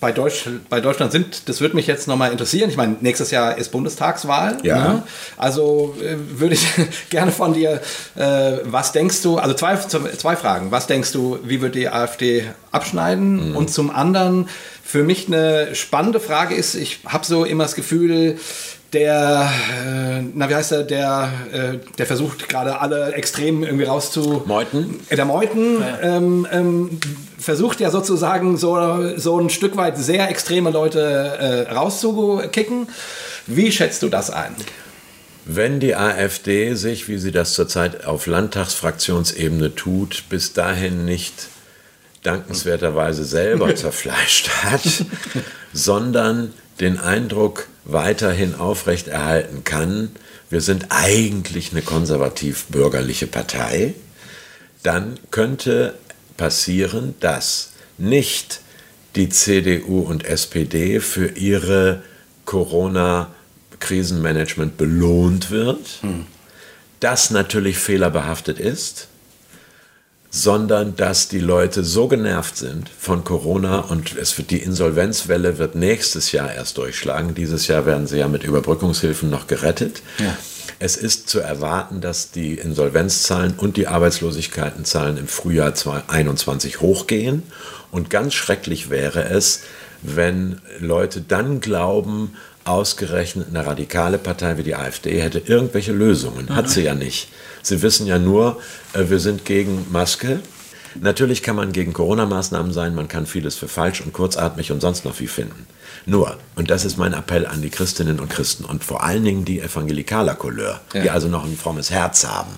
bei, Deutsch, bei Deutschland sind, das würde mich jetzt nochmal interessieren. Ich meine, nächstes Jahr ist Bundestagswahl. Ja. Ne? Also äh, würde ich gerne von dir, äh, was denkst du, also zwei, zwei Fragen. Was denkst du, wie wird die AfD abschneiden? Mhm. Und zum anderen, für mich eine spannende Frage ist, ich habe so immer das Gefühl, der, äh, na wie heißt er, der, äh, der versucht gerade alle Extremen irgendwie rauszu... Meuten? Äh, der Meuten ja. ähm, ähm, versucht ja sozusagen so, so ein Stück weit sehr extreme Leute äh, rauszukicken. Wie schätzt du das ein? Wenn die AfD sich, wie sie das zurzeit auf Landtagsfraktionsebene tut, bis dahin nicht dankenswerterweise selber zerfleischt hat, sondern den Eindruck weiterhin aufrechterhalten kann, wir sind eigentlich eine konservativ-bürgerliche Partei, dann könnte passieren, dass nicht die CDU und SPD für ihre Corona-Krisenmanagement belohnt wird, hm. das natürlich fehlerbehaftet ist sondern dass die Leute so genervt sind von Corona und es wird die Insolvenzwelle wird nächstes Jahr erst durchschlagen. Dieses Jahr werden sie ja mit Überbrückungshilfen noch gerettet. Ja. Es ist zu erwarten, dass die Insolvenzzahlen und die Arbeitslosigkeitenzahlen im Frühjahr 2021 hochgehen. Und ganz schrecklich wäre es, wenn Leute dann glauben, ausgerechnet eine radikale Partei wie die AfD hätte irgendwelche Lösungen. Hat sie ja nicht. Sie wissen ja nur, äh, wir sind gegen Maske. Natürlich kann man gegen Corona-Maßnahmen sein, man kann vieles für falsch und kurzatmig und sonst noch wie finden. Nur, und das ist mein Appell an die Christinnen und Christen und vor allen Dingen die evangelikaler Couleur, ja. die also noch ein frommes Herz haben.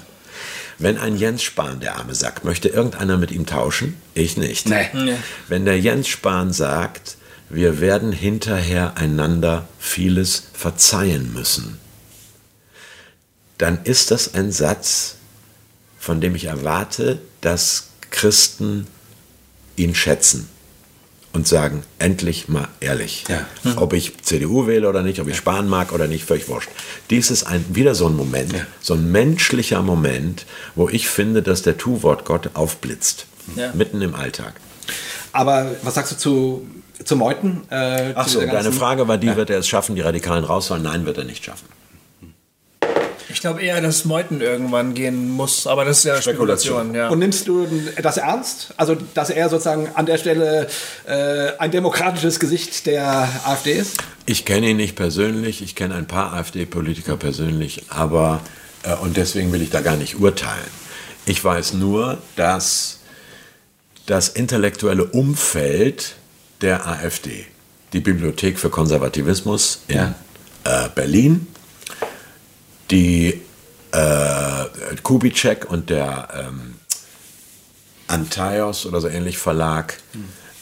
Wenn ein Jens Spahn, der arme Sack, möchte irgendeiner mit ihm tauschen? Ich nicht. Nee. Wenn der Jens Spahn sagt, wir werden hinterher einander vieles verzeihen müssen, dann ist das ein Satz, von dem ich erwarte, dass Christen ihn schätzen und sagen, endlich mal ehrlich. Ja. Mhm. Ob ich CDU wähle oder nicht, ob ich Spahn mag oder nicht, völlig wurscht. Dies ist ein, wieder so ein Moment, ja. so ein menschlicher Moment, wo ich finde, dass der Tu-Wort Gott aufblitzt. Ja. Mitten im Alltag. Aber was sagst du zu, zu Meuten? Äh, Ach so, deine Frage war die, wird er es schaffen, die Radikalen rauszuholen? Nein, wird er nicht schaffen. Ich glaube eher, dass Meuthen irgendwann gehen muss, aber das ist ja Spekulation. Spekulation ja. Und nimmst du das ernst? Also, dass er sozusagen an der Stelle äh, ein demokratisches Gesicht der AfD ist? Ich kenne ihn nicht persönlich, ich kenne ein paar AfD-Politiker persönlich, aber äh, und deswegen will ich da gar nicht urteilen. Ich weiß nur, dass das intellektuelle Umfeld der AfD, die Bibliothek für Konservativismus in ja. äh, Berlin, die äh, Kubitschek und der ähm, Antaios oder so ähnlich Verlag.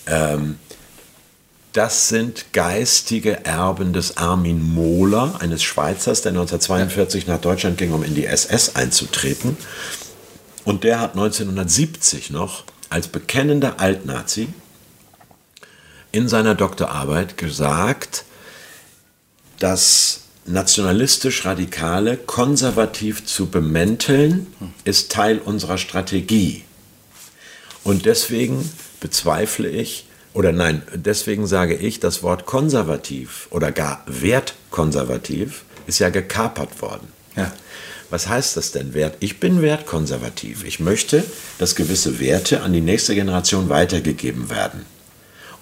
Ähm, das sind geistige Erben des Armin Mohler, eines Schweizers, der 1942 nach Deutschland ging, um in die SS einzutreten. Und der hat 1970 noch als bekennender Altnazi in seiner Doktorarbeit gesagt, dass nationalistisch Radikale konservativ zu bemänteln, ist Teil unserer Strategie. Und deswegen bezweifle ich, oder nein, deswegen sage ich, das Wort konservativ oder gar wertkonservativ ist ja gekapert worden. Ja. Was heißt das denn Wert? Ich bin wertkonservativ. Ich möchte, dass gewisse Werte an die nächste Generation weitergegeben werden.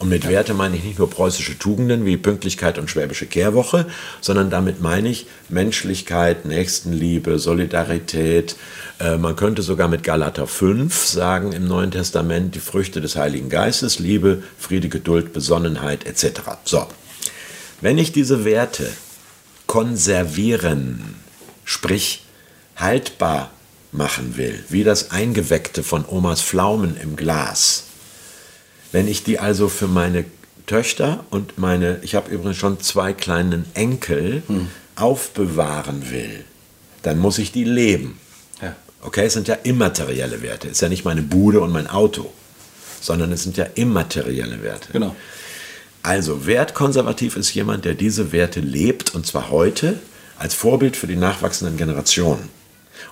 Und mit Werte meine ich nicht nur preußische Tugenden wie Pünktlichkeit und schwäbische Kehrwoche, sondern damit meine ich Menschlichkeit, Nächstenliebe, Solidarität. Äh, man könnte sogar mit Galater 5 sagen im Neuen Testament die Früchte des Heiligen Geistes, Liebe, Friede, Geduld, Besonnenheit etc. So, wenn ich diese Werte konservieren, sprich haltbar machen will, wie das Eingeweckte von Omas Pflaumen im Glas, wenn ich die also für meine Töchter und meine, ich habe übrigens schon zwei kleinen Enkel, hm. aufbewahren will, dann muss ich die leben. Ja. Okay, es sind ja immaterielle Werte. Es ist ja nicht meine Bude und mein Auto, sondern es sind ja immaterielle Werte. Genau. Also wertkonservativ ist jemand, der diese Werte lebt und zwar heute als Vorbild für die nachwachsenden Generationen.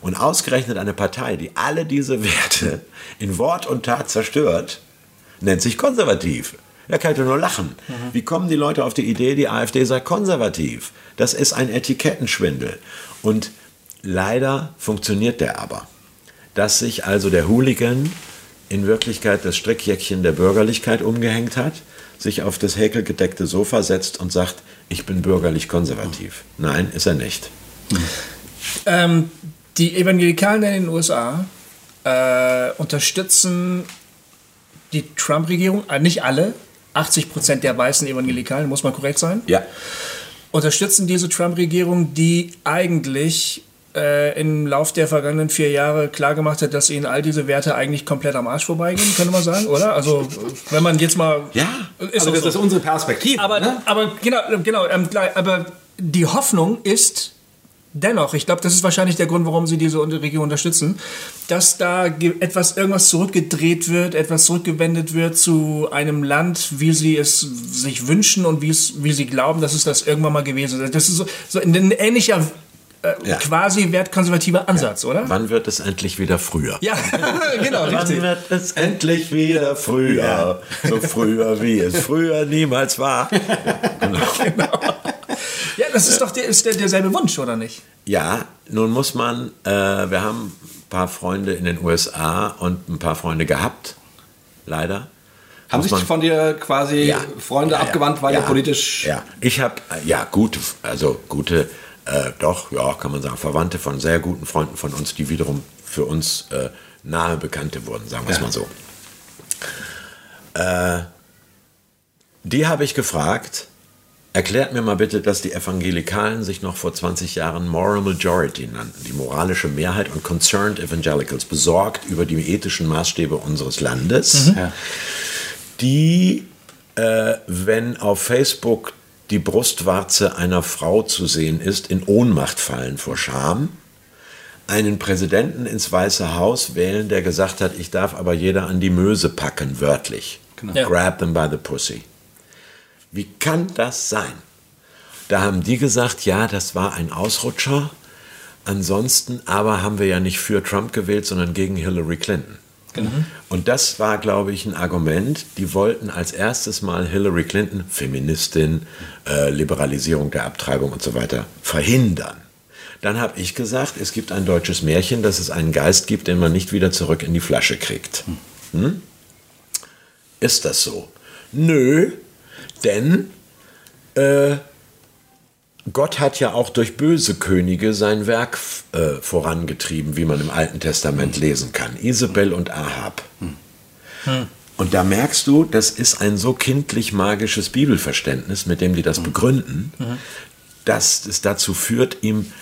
Und ausgerechnet eine Partei, die alle diese Werte in Wort und Tat zerstört, nennt sich konservativ. Er kann ja nur lachen. Mhm. Wie kommen die Leute auf die Idee, die AfD sei konservativ? Das ist ein Etikettenschwindel. Und leider funktioniert der aber. Dass sich also der Hooligan in Wirklichkeit das Strickjäckchen der Bürgerlichkeit umgehängt hat, sich auf das häkelgedeckte Sofa setzt und sagt, ich bin bürgerlich konservativ. Nein, ist er nicht. Ähm, die Evangelikalen in den USA äh, unterstützen die Trump-Regierung, äh, nicht alle, 80 Prozent der weißen Evangelikalen, muss man korrekt sein? Ja. Unterstützen diese Trump-Regierung, die eigentlich äh, im Lauf der vergangenen vier Jahre klargemacht hat, dass ihnen all diese Werte eigentlich komplett am Arsch vorbeigehen, könnte man sagen, oder? Also, wenn man jetzt mal. Ja, ist also das so. ist unsere Perspektive. Aber, ne? aber genau, genau, ähm, aber die Hoffnung ist, dennoch, ich glaube, das ist wahrscheinlich der Grund, warum sie diese Regierung unterstützen, dass da etwas, irgendwas zurückgedreht wird, etwas zurückgewendet wird zu einem Land, wie sie es sich wünschen und wie, es, wie sie glauben, dass es das irgendwann mal gewesen ist. Das ist so, so ein ähnlicher äh, ja. quasi wertkonservativer Ansatz, ja. oder? Wann wird es endlich wieder früher? Ja, genau. Wann richtig. wird es endlich wieder früher? Ja. So früher, wie es früher niemals war. genau. genau. Ja, das ist doch der, ist der, derselbe Wunsch, oder nicht? Ja, nun muss man, äh, wir haben ein paar Freunde in den USA und ein paar Freunde gehabt, leider. Haben sich von dir quasi ja, Freunde ja, abgewandt, weil ja, ihr politisch. Ja, ich habe, ja, gute, also gute, äh, doch, ja, kann man sagen, Verwandte von sehr guten Freunden von uns, die wiederum für uns äh, nahe Bekannte wurden, sagen wir es mal so. Äh, die habe ich gefragt, Erklärt mir mal bitte, dass die Evangelikalen sich noch vor 20 Jahren Moral Majority nannten, die moralische Mehrheit und Concerned Evangelicals, besorgt über die ethischen Maßstäbe unseres Landes, mhm. die, äh, wenn auf Facebook die Brustwarze einer Frau zu sehen ist, in Ohnmacht fallen vor Scham, einen Präsidenten ins Weiße Haus wählen, der gesagt hat, ich darf aber jeder an die Möse packen, wörtlich. Genau. Ja. Grab them by the pussy. Wie kann das sein? Da haben die gesagt, ja, das war ein Ausrutscher. Ansonsten aber haben wir ja nicht für Trump gewählt, sondern gegen Hillary Clinton. Genau. Und das war, glaube ich, ein Argument. Die wollten als erstes mal Hillary Clinton, Feministin, äh, Liberalisierung der Abtreibung und so weiter, verhindern. Dann habe ich gesagt, es gibt ein deutsches Märchen, dass es einen Geist gibt, den man nicht wieder zurück in die Flasche kriegt. Hm? Ist das so? Nö, denn äh, Gott hat ja auch durch böse Könige sein Werk äh, vorangetrieben, wie man im Alten Testament hm. lesen kann. Isabel und Ahab. Hm. Hm. Und da merkst du, das ist ein so kindlich magisches Bibelverständnis, mit dem die das hm. begründen, dass es dazu führt, ihm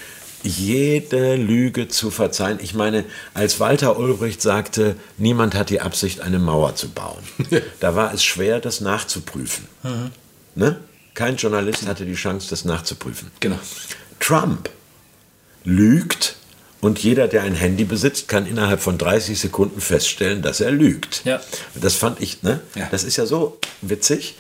jede Lüge zu verzeihen. Ich meine, als Walter Ulbricht sagte, niemand hat die Absicht, eine Mauer zu bauen, da war es schwer, das nachzuprüfen. Mhm. Ne? Kein Journalist hatte die Chance, das nachzuprüfen. Genau. Trump lügt und jeder, der ein Handy besitzt, kann innerhalb von 30 Sekunden feststellen, dass er lügt. Ja. Das fand ich, ne? Ja. Das ist ja so witzig.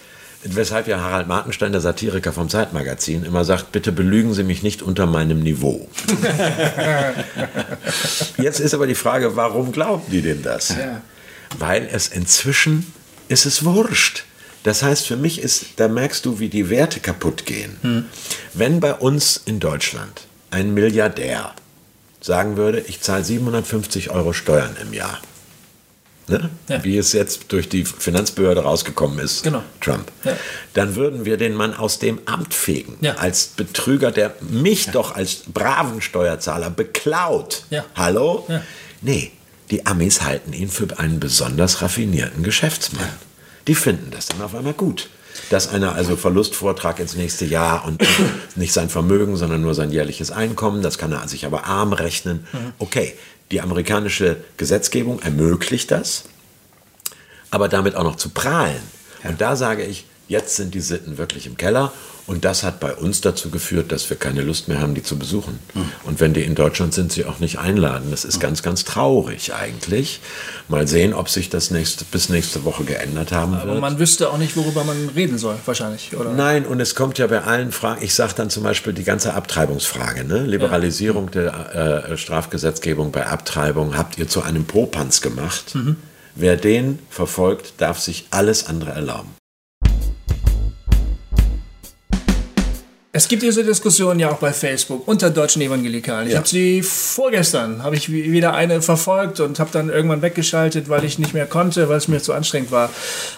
Weshalb ja Harald Martenstein, der Satiriker vom Zeitmagazin, immer sagt, bitte belügen Sie mich nicht unter meinem Niveau. Jetzt ist aber die Frage, warum glauben die denn das? Ja. Weil es inzwischen ist es wurscht. Das heißt, für mich ist, da merkst du, wie die Werte kaputt gehen. Wenn bei uns in Deutschland ein Milliardär sagen würde, ich zahle 750 Euro Steuern im Jahr, ne? Ja. wie es jetzt durch die Finanzbehörde rausgekommen ist, Genau. Trump, Ja. dann würden wir den Mann aus dem Amt fegen, Ja. als Betrüger, der mich doch als braven Steuerzahler beklaut. Hallo? Ja. Nee, die Amis halten ihn für einen besonders raffinierten Geschäftsmann. Die finden das dann auf einmal gut. Dass einer also Verlustvortrag ins nächste Jahr und nicht sein Vermögen, sondern nur sein jährliches Einkommen, das kann er sich aber arm rechnen. Okay, die amerikanische Gesetzgebung ermöglicht das, aber damit auch noch zu prahlen. Und da sage ich, jetzt sind die Sitten wirklich im Keller und das hat bei uns dazu geführt, dass wir keine Lust mehr haben, die zu besuchen. Und wenn die in Deutschland sind, sie auch nicht einladen. Das ist ganz, ganz traurig eigentlich. Mal sehen, ob sich das nächste, bis nächste Woche geändert haben Aber wird. man wüsste auch nicht, worüber man reden soll, wahrscheinlich, oder? Nein, und es kommt ja bei allen Fragen, ich sage dann zum Beispiel die ganze Abtreibungsfrage, ne? Liberalisierung der äh, Strafgesetzgebung bei Abtreibung habt ihr zu einem Popanz gemacht. Wer den verfolgt, darf sich alles andere erlauben. Es gibt diese Diskussion ja auch bei Facebook unter deutschen Evangelikalen. Ich Ja. habe sie vorgestern, habe ich wi- wieder eine verfolgt und habe dann irgendwann weggeschaltet, weil ich nicht mehr konnte, weil es mir zu anstrengend war.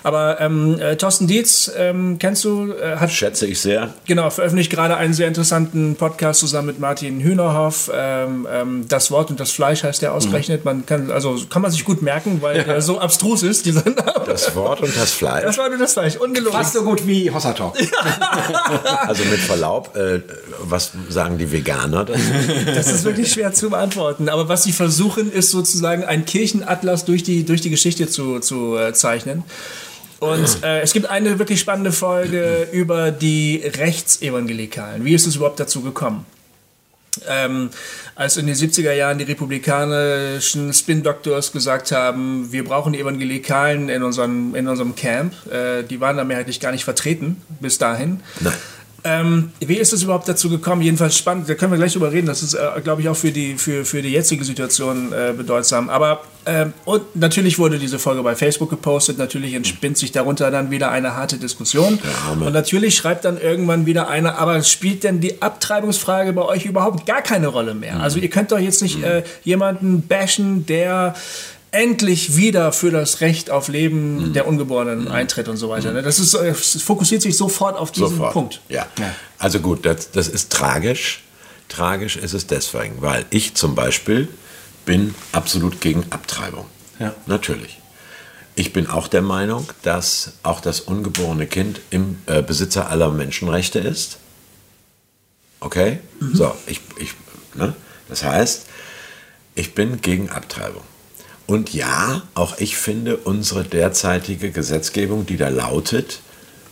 Aber ähm, äh, Thorsten Dietz, ähm, kennst du, äh, hat Schätze ich sehr. Genau, veröffentlicht gerade einen sehr interessanten Podcast zusammen mit Martin Hühnerhoff. Ähm, ähm, das Wort und das Fleisch heißt der ausgerechnet. Man kann, also kann man sich gut merken, weil er so abstrus ist, dieser Name. Das Wort und das Fleisch. Das Wort und das Fleisch, ungelogen. Fast so gut wie Hossa Talk. Also mit Verlaub, äh, was sagen die Veganer? Das ist wirklich schwer zu beantworten. Aber was sie versuchen, ist sozusagen einen Kirchenatlas durch die, durch die Geschichte zu, zu äh, zeichnen. Und äh, es gibt eine wirklich spannende Folge über die Rechtsevangelikalen. Wie ist es überhaupt dazu gekommen? Ähm, als in den 70er Jahren die republikanischen Spin-Doctors gesagt haben, wir brauchen die Evangelikalen in unserem, in unserem Camp, äh, die waren da mehrheitlich gar nicht vertreten bis dahin. Nein. Ähm, wie ist es überhaupt dazu gekommen? Jedenfalls spannend, da können wir gleich drüber reden. Das ist, äh, glaube ich, auch für die, für, für die jetzige Situation äh, bedeutsam. Aber ähm, und natürlich wurde diese Folge bei Facebook gepostet. Natürlich entspinnt sich darunter dann wieder eine harte Diskussion. Arme. Und natürlich schreibt dann irgendwann wieder einer, aber spielt denn die Abtreibungsfrage bei euch überhaupt gar keine Rolle mehr? Also ihr könnt doch jetzt nicht äh, jemanden bashen, der endlich wieder für das Recht auf Leben der Ungeborenen eintritt und so weiter. ne? Das ist, äh, es fokussiert sich sofort auf diesen Sofort. Punkt. Ja. Also gut, das, das ist tragisch. Tragisch ist es deswegen, weil ich zum Beispiel bin absolut gegen Abtreibung. Ja. Natürlich. Ich bin auch der Meinung, dass auch das ungeborene Kind im äh, Besitzer aller Menschenrechte ist. Okay? So, ich, ich, ne? Das heißt, ich bin gegen Abtreibung. Und ja, auch ich finde unsere derzeitige Gesetzgebung, die da lautet,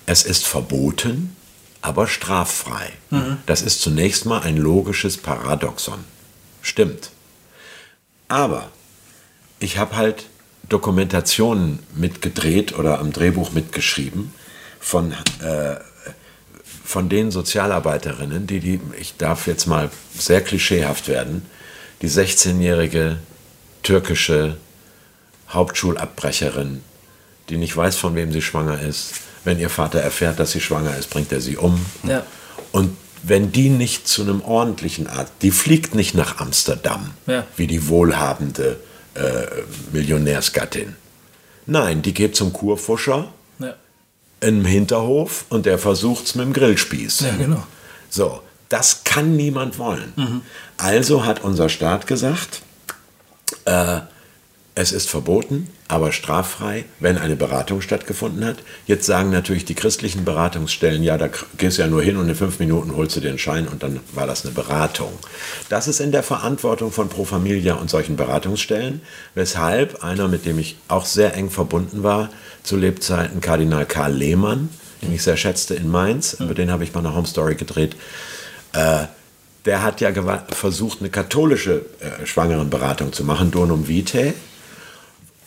es ist verboten, aber straffrei. Das ist zunächst mal ein logisches Paradoxon. Stimmt. Aber ich habe halt Dokumentationen mitgedreht oder am Drehbuch mitgeschrieben von, äh, von den Sozialarbeiterinnen, die, die, ich darf jetzt mal sehr klischeehaft werden, die 16-jährige türkische Hauptschulabbrecherin, die nicht weiß, von wem sie schwanger ist. Wenn ihr Vater erfährt, dass sie schwanger ist, bringt er sie um. Ja. Und wenn die nicht zu einem ordentlichen Arzt, die fliegt nicht nach Amsterdam, Ja. wie die wohlhabende äh, Millionärsgattin. Nein, die geht zum Kurfuscher Ja. im Hinterhof und der versucht's mit dem Grillspieß. Ja, genau. So, das kann niemand wollen. Also hat unser Staat gesagt, äh, es ist verboten, aber straffrei, wenn eine Beratung stattgefunden hat. Jetzt sagen natürlich die christlichen Beratungsstellen, ja, da gehst du ja nur hin und in fünf Minuten holst du den Schein und dann war das eine Beratung. Das ist in der Verantwortung von Pro Familia und solchen Beratungsstellen, weshalb einer, mit dem ich auch sehr eng verbunden war, zu Lebzeiten Kardinal Karl Lehmann, den ich sehr schätzte in Mainz, über den habe ich mal eine Home Story gedreht, äh, der hat ja versucht, eine katholische äh, Schwangerenberatung zu machen, Donum Vitae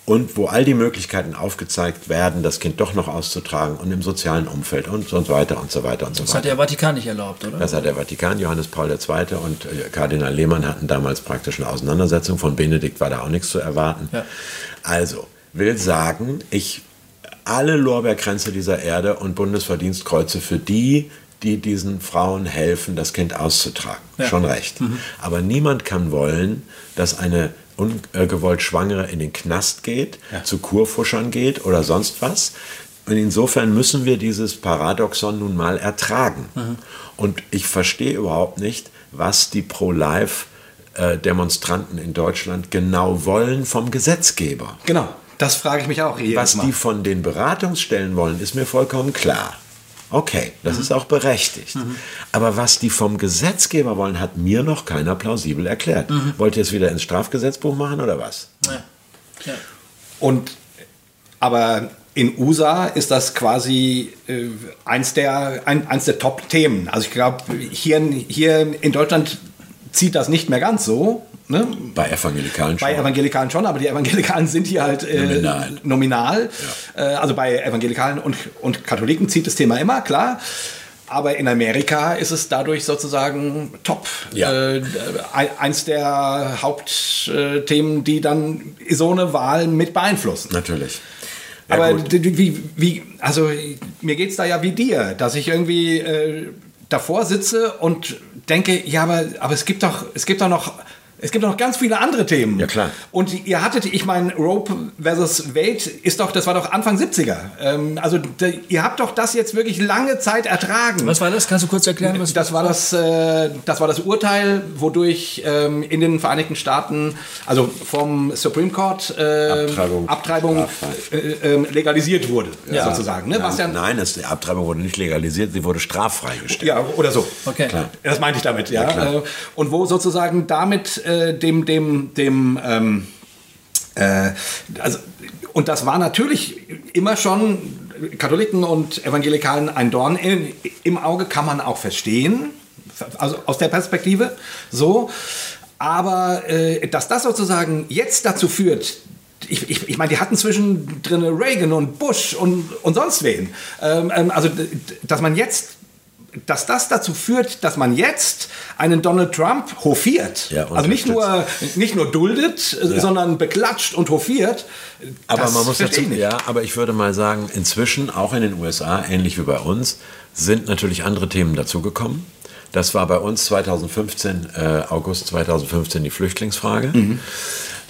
und wo all die Möglichkeiten aufgezeigt werden, das Kind doch noch auszutragen und im sozialen Umfeld und so weiter und so weiter und so das weiter. Das hat der Vatikan nicht erlaubt, oder? Das hat der Vatikan, Johannes Paul II. und äh, Kardinal Lehmann hatten damals praktisch eine Auseinandersetzung. Von Benedikt war da auch nichts zu erwarten. Ja. Also, will sagen, ich alle Lorbeerkränze dieser Erde und Bundesverdienstkreuze für die, die diesen Frauen helfen, das Kind auszutragen. Ja. Schon recht. Mhm. Aber niemand kann wollen, dass eine ungewollt Schwangere in den Knast geht, ja. zu Kurfuschern geht oder sonst was. Und insofern müssen wir dieses Paradoxon nun mal ertragen. Mhm. Und ich verstehe überhaupt nicht, was die Pro-Life-Demonstranten in Deutschland genau wollen vom Gesetzgeber. Genau, das frage ich mich auch. Was Mal. die von den Beratungsstellen wollen, ist mir vollkommen klar. Okay, das mhm. ist auch berechtigt. Mhm. Aber was die vom Gesetzgeber wollen, hat mir noch keiner plausibel erklärt. Mhm. Wollt ihr es wieder ins Strafgesetzbuch machen oder was? Ja. Ja. Und aber in USA ist das quasi äh, eins der, ein, eins der Top-Themen. Also ich glaube, hier, hier in Deutschland zieht das nicht mehr ganz so. Ne? Bei Evangelikalen schon. Bei Evangelikalen schon, aber die Evangelikalen sind hier halt äh, nominal. nominal. Ja. Äh, also bei Evangelikalen und, und Katholiken zieht das Thema immer, klar. Aber in Amerika ist es dadurch sozusagen top. Ja. Äh, eins der Hauptthemen, die dann so eine Wahl mit beeinflussen. Natürlich. Ja, aber wie, wie, also mir geht es da ja wie dir, dass ich irgendwie äh, davor sitze und denke, ja, aber, aber es gibt doch, es gibt doch noch es gibt noch ganz viele andere Themen. Ja, klar. Und ihr hattet, ich meine, Rope versus Wade ist doch, das war doch Anfang 70er. Ähm, also de, ihr habt doch das jetzt wirklich lange Zeit ertragen. Was war das? Kannst du kurz erklären? Was das war das, äh, das war das Urteil, wodurch ähm, in den Vereinigten Staaten, also vom Supreme Court, äh, Abtreibung, Abtreibung äh, ähm, legalisiert wurde, ja. sozusagen. Ne? Was ja, Nein, das, die Abtreibung wurde nicht legalisiert, sie wurde straffrei gestellt. Ja, oder so. Okay. Klar. Das meinte ich damit, ja. ja äh, und wo sozusagen damit äh, dem, dem, dem, ähm, äh, also, und das war natürlich immer schon Katholiken und Evangelikalen ein Dorn in, im Auge, kann man auch verstehen, also aus der Perspektive so. Aber äh, dass das sozusagen jetzt dazu führt, ich, ich, ich meine, die hatten zwischendrin Reagan und Bush und, und sonst wen. Ähm, ähm also, dass man jetzt dass das dazu führt, dass man jetzt einen Donald Trump hofiert. Ja, also nicht nur, nicht nur duldet, ja. sondern beklatscht und hofiert. Aber man muss dazu, ja, aber ich würde mal sagen, inzwischen, auch in den USA, ähnlich wie bei uns, sind natürlich andere Themen dazugekommen. Das war bei uns 2015, äh, August 2015 die Flüchtlingsfrage. Mhm.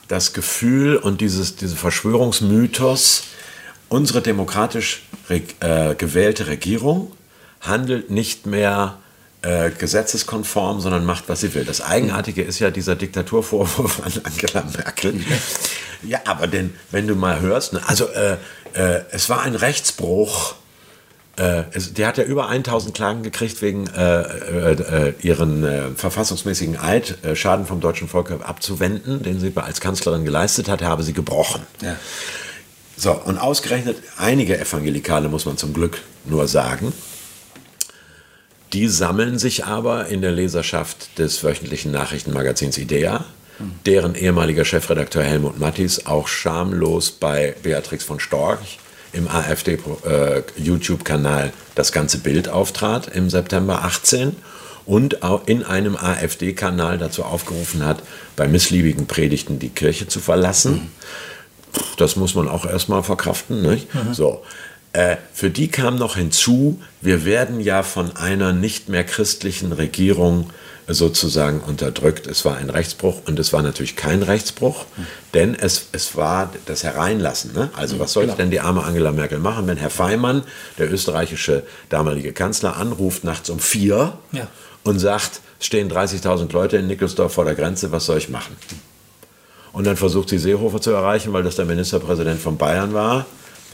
Das Gefühl und dieses, diese Verschwörungsmythos, unsere demokratisch äh, gewählte Regierung handelt nicht mehr äh, gesetzeskonform, sondern macht, was sie will. Das Eigenartige ist ja dieser Diktaturvorwurf an Angela Merkel. Ja, aber denn, wenn du mal hörst, ne, also äh, äh, es war ein Rechtsbruch. Äh, es, die hat ja über 1000 Klagen gekriegt wegen äh, äh, ihren verfassungsmäßigen Eid, Schaden vom deutschen Volk abzuwenden, den sie als Kanzlerin geleistet hat, habe sie gebrochen. Ja. So, und ausgerechnet einige Evangelikale, muss man zum Glück nur sagen, die sammeln sich aber in der Leserschaft des wöchentlichen Nachrichtenmagazins IDEA, deren ehemaliger Chefredakteur Helmut Mattis auch schamlos bei Beatrix von Storch im AfD-YouTube-Kanal äh, das ganze Bild auftrat im September 18 und auch in einem AfD-Kanal dazu aufgerufen hat, bei missliebigen Predigten die Kirche zu verlassen. Mhm. Das muss man auch erstmal verkraften. Nicht? Mhm. So. Äh, für die kam noch hinzu, wir werden ja von einer nicht mehr christlichen Regierung sozusagen unterdrückt. Es war ein Rechtsbruch und es war natürlich kein Rechtsbruch, denn es, es war das Hereinlassen. Ne? Also was sollte denn die arme Angela Merkel machen, wenn Herr Feimann, der österreichische damalige Kanzler, anruft nachts um vier ja. und sagt, stehen 30.000 Leute in Nickelsdorf vor der Grenze, was soll ich machen? Und dann versucht sie Seehofer zu erreichen, weil das der Ministerpräsident von Bayern war.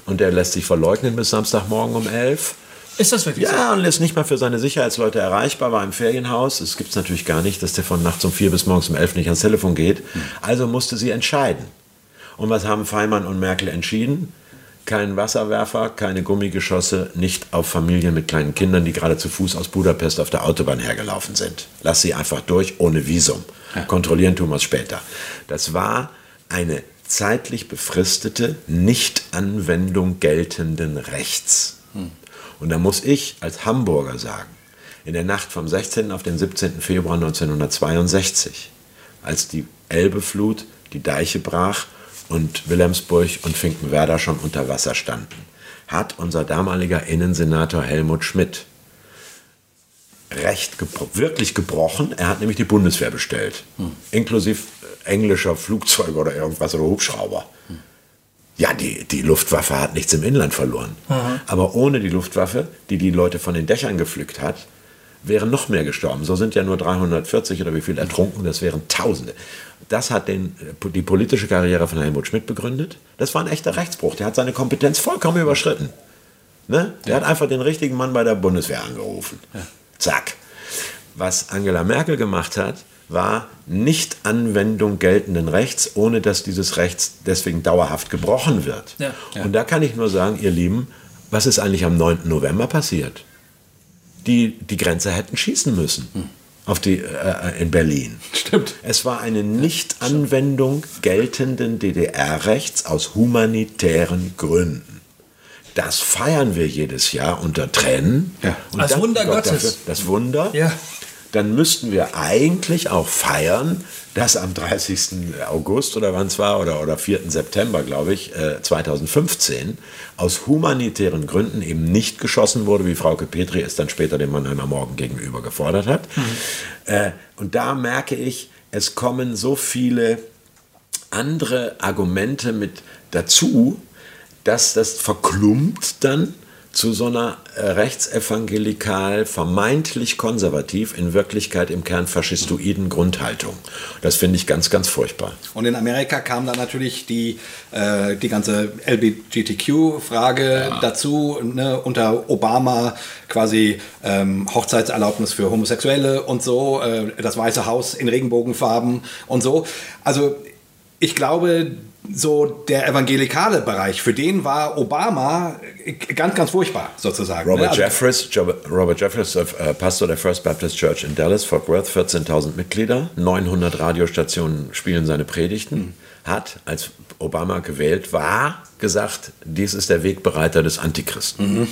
Und der lässt sich verleugnen bis Samstagmorgen um 11. Ist das wirklich Ja, und ist nicht mal für seine Sicherheitsleute erreichbar, war im Ferienhaus. Es gibt es natürlich gar nicht, dass der von nachts um vier bis morgens um elf nicht ans Telefon geht. Also musste sie entscheiden. Und was haben Feimann und Merkel entschieden? Kein Wasserwerfer, keine Gummigeschosse, nicht auf Familien mit kleinen Kindern, die gerade zu Fuß aus Budapest auf der Autobahn hergelaufen sind. Lass sie einfach durch, ohne Visum. Kontrollieren tun wir es später. Das war eine zeitlich befristete Nichtanwendung geltenden Rechts. Und da muss ich als Hamburger sagen, in der Nacht vom 16. auf den 17. Februar 1962, als die Elbeflut die Deiche brach und Wilhelmsburg und Finkenwerder schon unter Wasser standen, hat unser damaliger Innensenator Helmut Schmidt Recht gebro wirklich gebrochen. Er hat nämlich die Bundeswehr bestellt, inklusive englischer Flugzeuge oder irgendwas oder Hubschrauber. Ja, die, die Luftwaffe hat nichts im Inland verloren. Aber ohne die Luftwaffe, die die Leute von den Dächern gepflückt hat, wären noch mehr gestorben. So sind ja nur 340 oder wie viel ertrunken, das wären Tausende. Das hat den, die politische Karriere von Helmut Schmidt begründet. Das war ein echter Rechtsbruch. Der hat seine Kompetenz vollkommen überschritten. Ne? Der hat einfach den richtigen Mann bei der Bundeswehr angerufen. Zack. Was Angela Merkel gemacht hat, war Nichtanwendung geltenden Rechts, ohne dass dieses Rechts deswegen dauerhaft gebrochen wird. Ja. Und da kann ich nur sagen, ihr Lieben, was ist eigentlich am 9. November passiert? Die die Grenze hätten schießen müssen. Auf die, äh, in Berlin. Stimmt. Es war eine Nichtanwendung geltenden DDR-Rechts aus humanitären Gründen. Das feiern wir jedes Jahr unter Tränen. Ja. Und Als Wunder Gott Gottes. das Wunder. Ja. Dann müssten wir eigentlich auch feiern, dass am 30. August oder wann es war, oder, oder 4. September, glaube ich, äh, 2015, aus humanitären Gründen eben nicht geschossen wurde, wie Frauke Petri es dann später dem Mannheimer Morgen gegenüber gefordert hat. Äh, und da merke ich, es kommen so viele andere Argumente mit dazu, dass das verklumpt dann zu so einer äh, rechtsevangelikal, vermeintlich konservativ, in Wirklichkeit im Kern faschistoiden Grundhaltung. Das finde ich ganz, ganz furchtbar. Und in Amerika kam dann natürlich die, äh, die ganze LGBTQ-Frage dazu. Ne? Unter Obama quasi ähm, Hochzeitserlaubnis für Homosexuelle und so, äh, das Weiße Haus in Regenbogenfarben und so. Also ich glaube, so der evangelikale Bereich, für den war Obama ganz, ganz furchtbar sozusagen. Robert ne? Also- Jeffress, Jo- Robert Jeffress, äh, Pastor der First Baptist Church in Dallas, Fort Worth, 14.000 Mitglieder, 900 Radiostationen spielen seine Predigten, hat, als Obama gewählt war, gesagt, dies ist der Wegbereiter des Antichristen.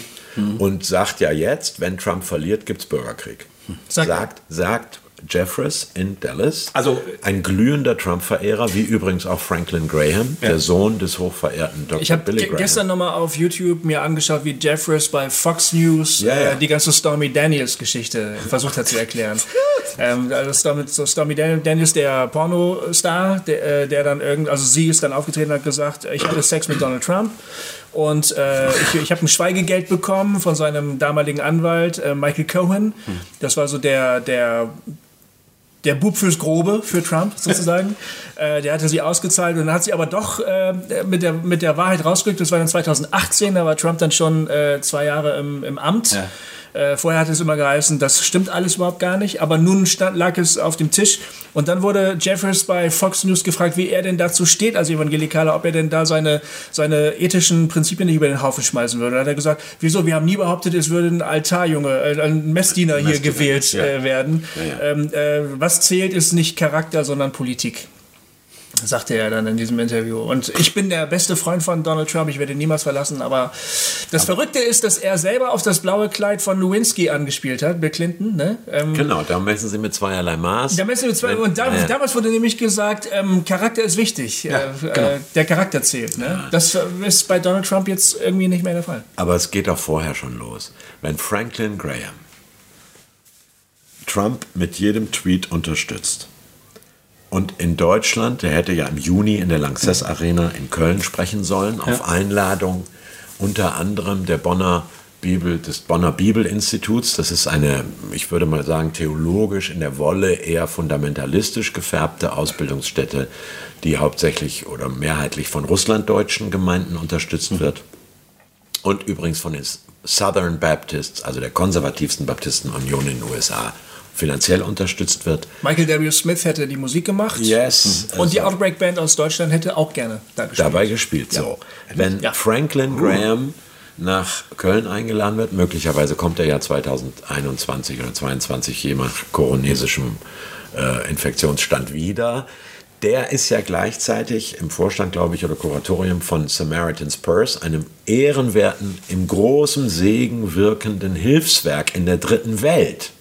Und sagt ja jetzt, wenn Trump verliert, gibt es Bürgerkrieg. Sagt sagt, sagt Jeffress in Dallas, Also- ein glühender Trump-Verehrer, wie übrigens auch Franklin Graham, der Sohn des hochverehrten Dr. Ich habe Billy ge Graham. gestern nochmal auf YouTube mir angeschaut, wie Jeffries bei Fox News Ja, ja. Äh, die ganze Stormy Daniels-Geschichte versucht hat zu erklären. ähm, also Stormy, so Stormy Dan- Daniels, der Pornostar, der, äh, der dann irgend, also sie ist dann aufgetreten und hat gesagt, ich hatte Sex mit Donald Trump. Und äh, ich, ich habe ein Schweigegeld bekommen von seinem damaligen Anwalt äh, Michael Cohen. Das war so der, der der Bub fürs Grobe für Trump sozusagen. äh, der hatte sie ausgezahlt und dann hat sie aber doch äh, mit, der, mit der Wahrheit rausgerückt. Das war dann 2018, da war Trump dann schon äh, zwei Jahre im, im Amt. Äh, vorher hat es immer geheißen, das stimmt alles überhaupt gar nicht, aber nun stand, lag es auf dem Tisch. Und dann wurde Jeffers bei Fox News gefragt, wie er denn dazu steht als Evangelikaler, ob er denn da seine, seine ethischen Prinzipien nicht über den Haufen schmeißen würde. Da hat er gesagt, wieso, wir haben nie behauptet, es würde ein Altarjunge, äh, ein Messdiener hier Messdiener, gewählt ja. äh, werden. Ja, ja. Ähm, äh, was zählt, ist nicht Charakter, sondern Politik. Sagte er dann in diesem Interview. Und ich bin der beste Freund von Donald Trump, ich werde ihn niemals verlassen. Aber das Verrückte ist, dass er selber auf das blaue Kleid von Lewinsky angespielt hat, Bill Clinton. Ne? Ähm, Genau, da messen sie mit zweierlei Maß. da messen wir zwei, und da, Ja, ja. damals wurde nämlich gesagt, ähm, Charakter ist wichtig. äh, äh, der Charakter zählt. Ne? Das ist bei Donald Trump jetzt irgendwie nicht mehr der Fall. Aber es geht auch vorher schon los. Wenn Franklin Graham Trump mit jedem Tweet unterstützt und in Deutschland, der hätte ja im Juni in der Lanxess Arena in Köln sprechen sollen, auf Einladung unter anderem der Bonner Bibel, des Bonner Bibelinstituts. Das ist eine, ich würde mal sagen, theologisch in der Wolle eher fundamentalistisch gefärbte Ausbildungsstätte, die hauptsächlich oder mehrheitlich von russlanddeutschen Gemeinden unterstützt wird. Und übrigens von den Southern Baptists, also der konservativsten Baptistenunion in den USA, finanziell unterstützt wird. Michael W. Smith hätte die Musik gemacht. Yes. Und die Outbreak Band aus Deutschland hätte auch gerne da gespielt. dabei gespielt. So, wenn Ja. Franklin Graham nach Köln eingeladen wird, möglicherweise kommt er ja 2021 oder 2022 je nach koronesischem äh, Infektionsstand wieder. Der ist ja gleichzeitig im Vorstand, glaube ich, oder Kuratorium von Samaritan's Purse, einem ehrenwerten, im großen Segen wirkenden Hilfswerk in der dritten Welt,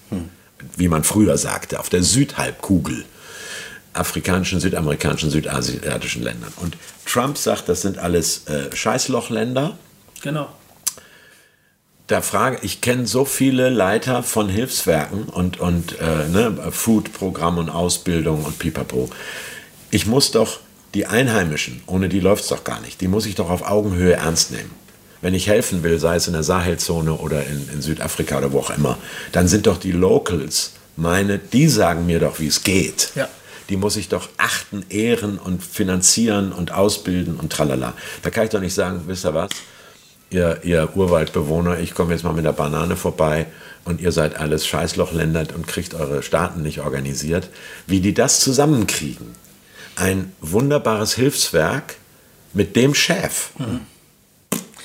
wie man früher sagte, auf der Südhalbkugel afrikanischen, südamerikanischen, südasiatischen Ländern. Und Trump sagt, das sind alles äh, Scheißlochländer. Genau. Da frage ich kenne so viele Leiter von Hilfswerken und, und äh, ne, Food-Programm und Ausbildung und Pipapo. Ich muss doch die Einheimischen, ohne die läuft es doch gar nicht, die muss ich doch auf Augenhöhe ernst nehmen. Wenn ich helfen will, sei es in der Sahelzone oder in, in Südafrika oder wo auch immer, dann sind doch die Locals meine, die sagen mir doch, wie es geht. Ja. Die muss ich doch achten, ehren und finanzieren und ausbilden und tralala. Da kann ich doch nicht sagen, wisst ihr was? ihr, ihr Urwaldbewohner, ich komme jetzt mal mit der Banane vorbei und ihr seid alles Scheißlochländer und kriegt eure Staaten nicht organisiert. Wie die das zusammenkriegen. Ein wunderbares Hilfswerk mit dem Chef.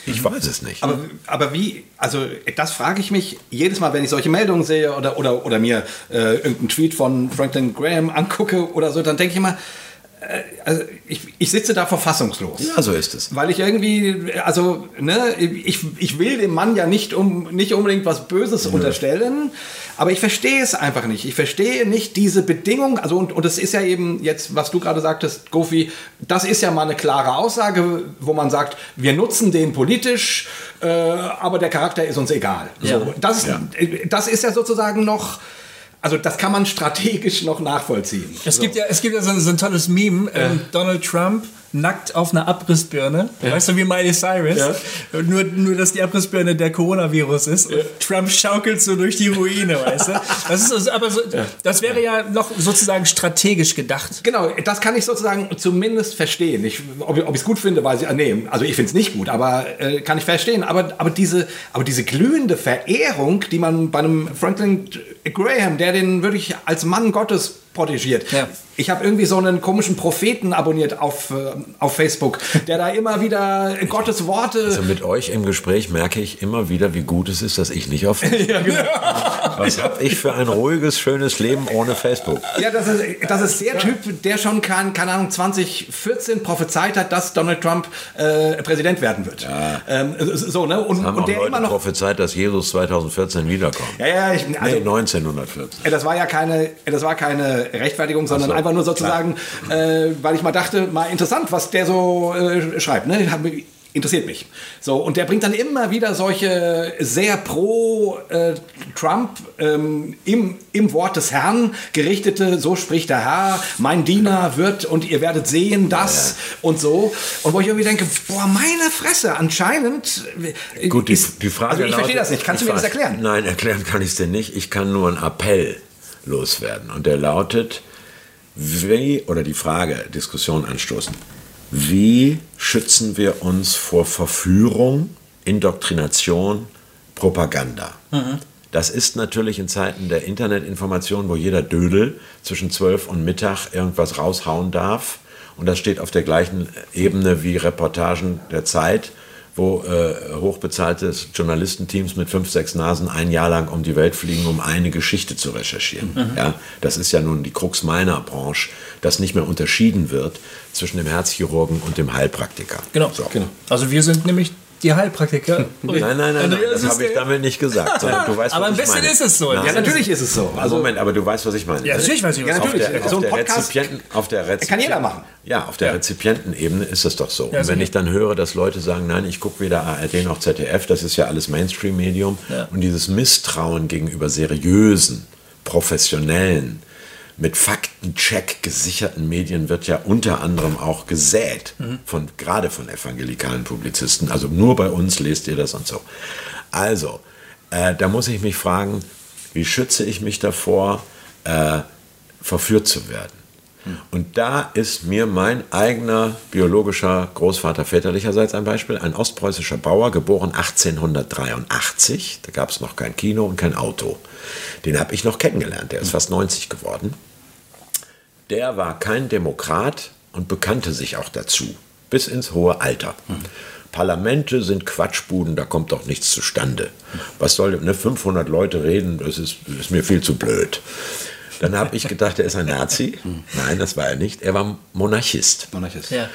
Ich weiß es nicht. Aber, aber wie, also das frage ich mich jedes Mal, wenn ich solche Meldungen sehe oder, oder, oder mir äh, irgendeinen Tweet von Franklin Graham angucke oder so, dann denke ich immer, also ich, ich sitze da verfassungslos. ja, so ist es. Weil ich irgendwie, also, ne, ich, ich will dem Mann ja nicht, um, nicht unbedingt was Böses unterstellen, aber ich verstehe es einfach nicht. Ich verstehe nicht diese Bedingung, also, und, und das ist ja eben jetzt, was du gerade sagtest, Gofi, das ist ja mal eine klare Aussage, wo man sagt, wir nutzen den politisch, äh, aber der Charakter ist uns egal. Ja. So, das, Ja. das ist ja sozusagen noch, also das kann man strategisch noch nachvollziehen. Es gibt ja, es gibt ja so, ein- so ein tolles Meme, ähm, Donald Trump nackt auf einer Abrissbirne. Weißt du, wie Miley Cyrus? Ja. Nur, nur, dass die Abrissbirne der Coronavirus ist. Und Trump schaukelt so durch die Ruine, weißt du? Das, ist, also- aber so, das wäre ja noch sozusagen strategisch gedacht. Genau, das kann ich sozusagen zumindest verstehen. Ich, ob, ob ich es gut finde, weiß ich, ah, nee, also ich finde es nicht gut, aber äh, kann ich verstehen. Aber, aber, diese, aber diese glühende Verehrung, die man bei einem Franklin Graham, der den wirklich als Mann Gottes protegiert. Ja. Ich habe irgendwie so einen komischen Propheten abonniert auf, äh, auf Facebook, der da immer wieder Gottes Worte. Also mit euch im Gespräch merke ich immer wieder, wie gut es ist, dass ich nicht auf Facebook ja, genau. Was habe ich für ein ruhiges, schönes Leben ohne Facebook? Ja, das ist, das ist der Typ, der schon, kann, keine Ahnung, 2014 prophezeit hat, dass Donald Trump äh, Präsident werden wird. Ähm, so, ne? Und, Haben und auch der Leute immer noch. prophezeit, dass Jesus 2014 wiederkommt. Ja, ja, ich, also, nee, 1914. äh, das war ja keine, das war keine Rechtfertigung, sondern so, einfach nur sozusagen, äh, weil ich mal dachte, mal interessant, was der so äh, schreibt. Ne? Interessiert mich. So, und der bringt dann immer wieder solche sehr pro äh, Trump ähm, im, im Wort des Herrn gerichtete, so spricht der Herr, mein Diener wird und ihr werdet sehen das und so. Und wo ich irgendwie denke, boah, meine Fresse, anscheinend. äh, Gut, die, die Frage Also ich verstehe lautet- das nicht. Kannst du mir das erklären? Nein, erklären kann ich es dir nicht. Ich kann nur einen Appell loswerden. Und der lautet, wie, oder die Frage, Diskussion anstoßen, wie schützen wir uns vor Verführung, Indoktrination, Propaganda? Das ist natürlich in Zeiten der Internetinformation, wo jeder Dödel zwischen 12 und Mittag irgendwas raushauen darf. Und das steht auf der gleichen Ebene wie Reportagen der Zeit, wo äh, hochbezahlte Journalistenteams mit fünf, sechs Nasen ein Jahr lang um die Welt fliegen, um eine Geschichte zu recherchieren. Ja, das ist ja nun die Krux meiner Branche, dass nicht mehr unterschieden wird zwischen dem Herzchirurgen und dem Heilpraktiker. Genau. So. genau. Also wir sind nämlich die Heilpraktiker. Nein, nein, nein, nein das habe ich damit nicht gesagt. Du weißt, Aber ein ich bisschen meine. ist es so. Nein, ja, natürlich ist es so. Also Moment, aber du weißt, was ich meine. Ja, natürlich weiß ich, was Ja, du natürlich. Auf der, So auf ein der Podcast Rezipienten, auf der Rezipien- kann jeder machen. Ja, auf der Rezipientenebene ist das doch so. Und wenn sicher. ich dann höre, dass Leute sagen, nein, ich gucke weder ARD noch ZDF, das ist ja alles Mainstream-Medium. Und dieses Misstrauen gegenüber seriösen, professionellen, mit Faktencheck gesicherten Medien wird ja unter anderem auch gesät, von, gerade von evangelikalen Publizisten. Also nur bei uns lest ihr das und so. Also, äh, da muss ich mich fragen, wie schütze ich mich davor, äh, verführt zu werden? Und da ist mir mein eigener biologischer Großvater väterlicherseits ein Beispiel, ein ostpreußischer Bauer, geboren 1883. Da gab es noch kein Kino und kein Auto. Den habe ich noch kennengelernt, der ist fast 90 geworden. Der war kein Demokrat und bekannte sich auch dazu, bis ins hohe Alter. Parlamente sind Quatschbuden, da kommt doch nichts zustande. Was soll ne, 500 Leute reden, das ist, das ist mir viel zu blöd. Dann habe ich gedacht, er ist ein Nazi. Nein, das war er nicht. Er war Monarchist. Monarchist. Ja.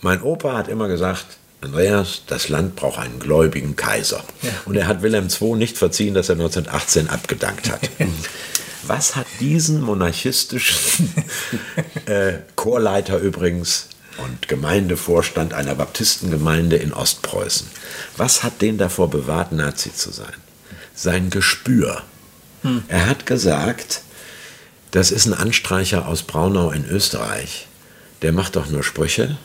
Mein Opa hat immer gesagt, Andreas, das Land braucht einen gläubigen Kaiser. Und er hat Wilhelm II nicht verziehen, dass er 1918 abgedankt hat. Was hat diesen monarchistischen äh, Chorleiter übrigens und Gemeindevorstand einer Baptistengemeinde in Ostpreußen, was hat den davor bewahrt, Nazi zu sein? Sein Gespür. Er hat gesagt, das ist ein Anstreicher aus Braunau in Österreich. Der macht doch nur Sprüche.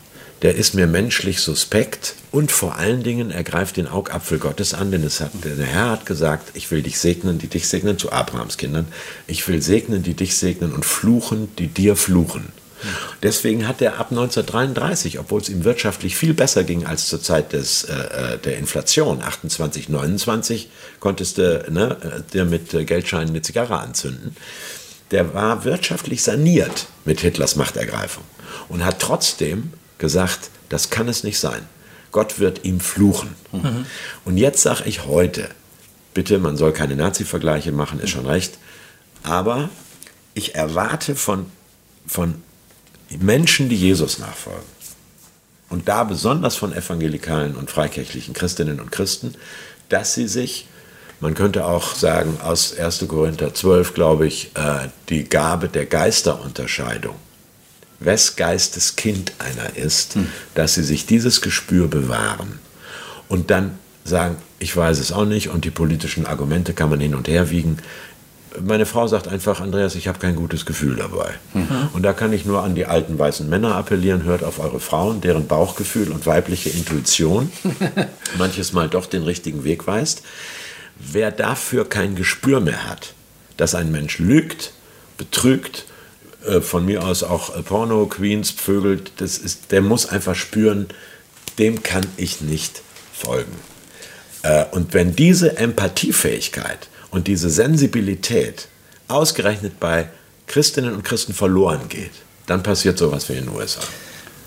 Der ist mir menschlich suspekt und vor allen Dingen er greift den Augapfel Gottes an, denn hat, der Herr hat gesagt, ich will dich segnen, die dich segnen, zu Abrahams Kindern. Ich will segnen, die dich segnen und fluchen, die dir fluchen. Deswegen hat er ab 1933, obwohl es ihm wirtschaftlich viel besser ging als zur Zeit des, äh, der Inflation, 28, 29, konntest du ne, dir mit Geldscheinen eine Zigarre anzünden, der war wirtschaftlich saniert mit Hitlers Machtergreifung und hat trotzdem gesagt, das kann es nicht sein. Gott wird ihm fluchen. Mhm. Und jetzt sage ich heute, bitte, man soll keine Nazi-Vergleiche machen, ist schon recht, aber ich erwarte von, von Menschen, die Jesus nachfolgen, und da besonders von evangelikalen und freikirchlichen Christinnen und Christen, dass sie sich man könnte auch sagen, aus 1. Korinther 12, glaube ich, äh, die Gabe der Geisterunterscheidung, wes Geistes Kind einer ist, hm. dass sie sich dieses Gespür bewahren und dann sagen, ich weiß es auch nicht und die politischen Argumente kann man hin und her wiegen. Meine Frau sagt einfach, Andreas, ich habe kein gutes Gefühl dabei. Mhm. Und da kann ich nur an die alten weißen Männer appellieren, hört auf eure Frauen, deren Bauchgefühl und weibliche Intuition manches Mal doch den richtigen Weg weist. Wer dafür kein Gespür mehr hat, dass ein Mensch lügt, betrügt, äh, von mir aus auch äh, Porno-Queens pvögelt, das ist, der muss einfach spüren, dem kann ich nicht folgen. Äh, und wenn diese Empathiefähigkeit und diese Sensibilität ausgerechnet bei Christinnen und Christen verloren geht, dann passiert sowas wie in den USA.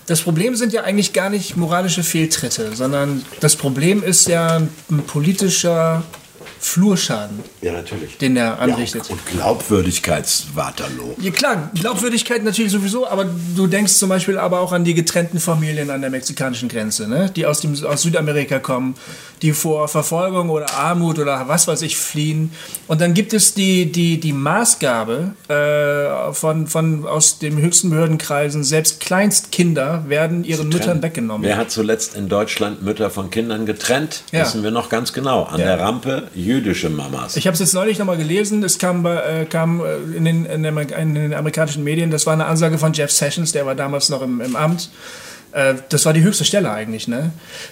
Das Problem sind ja eigentlich gar nicht moralische Fehltritte, sondern das Problem ist ja ein politischer Flurschaden. Ja, natürlich. Den er anrichtet. Ja, und Glaubwürdigkeitswaterloo. Ja, klar, Glaubwürdigkeit natürlich sowieso, aber du denkst zum Beispiel aber auch an die getrennten Familien an der mexikanischen Grenze, ne? die aus, dem, aus Südamerika kommen, die vor Verfolgung oder Armut oder was weiß ich fliehen. Und dann gibt es die, die, die Maßgabe äh, von, von aus den höchsten Behördenkreisen, selbst Kleinstkinder werden ihren Müttern weggenommen. Wer hat zuletzt in Deutschland Mütter von Kindern getrennt? Ja. Wissen wir noch ganz genau. An ja. der Rampe jüdische Mamas. Ich habe es jetzt neulich nochmal gelesen, es kam, äh, kam äh, in, den, in, den, amerikanischen Medien, das war eine Ansage von Jeff Sessions, der war damals noch im, im Amt. Äh, das war die höchste Stelle eigentlich, ne?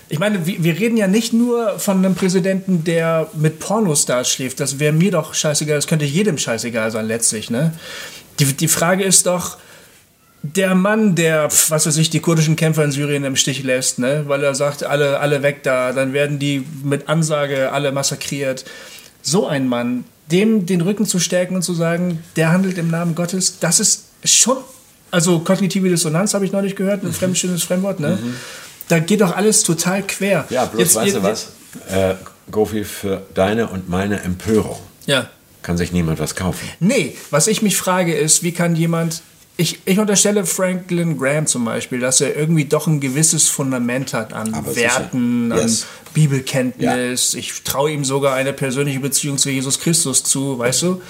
Ich meine, wir, wir reden ja nicht nur von einem Präsidenten, der mit Pornostars schläft. Das wäre mir doch scheißegal, das könnte jedem scheißegal sein letztlich, ne? Die, die Frage ist doch, der Mann, der, was weiß ich, die kurdischen Kämpfer in Syrien im Stich lässt, ne? weil er sagt, alle, alle weg da, dann werden die mit Ansage alle massakriert. So ein Mann, dem den Rücken zu stärken und zu sagen, der handelt im Namen Gottes, das ist schon, also kognitive Dissonanz habe ich neulich gehört, ein mhm. fremdschönes Fremdwort, ne? Mhm. Da geht doch alles total quer. Ja, bloß jetzt, weißt jetzt, du was, äh, Gofi, für deine und meine Empörung ja. kann sich niemand was kaufen. Nee, was ich mich frage ist, wie kann jemand ich, ich unterstelle Franklin Graham zum Beispiel, dass er irgendwie doch ein gewisses Fundament hat an Aber Werten, sicher. an yes. Bibelkenntnis. Ja. Ich traue ihm sogar eine persönliche Beziehung zu Jesus Christus zu, weißt du?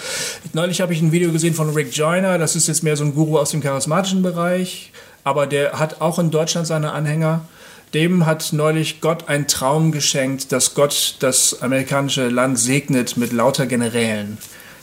Neulich habe ich ein Video gesehen von Rick Joyner, das ist jetzt mehr so ein Guru aus dem charismatischen Bereich, aber der hat auch in Deutschland seine Anhänger. Dem hat neulich Gott einen Traum geschenkt, dass Gott das amerikanische Land segnet mit lauter Generälen.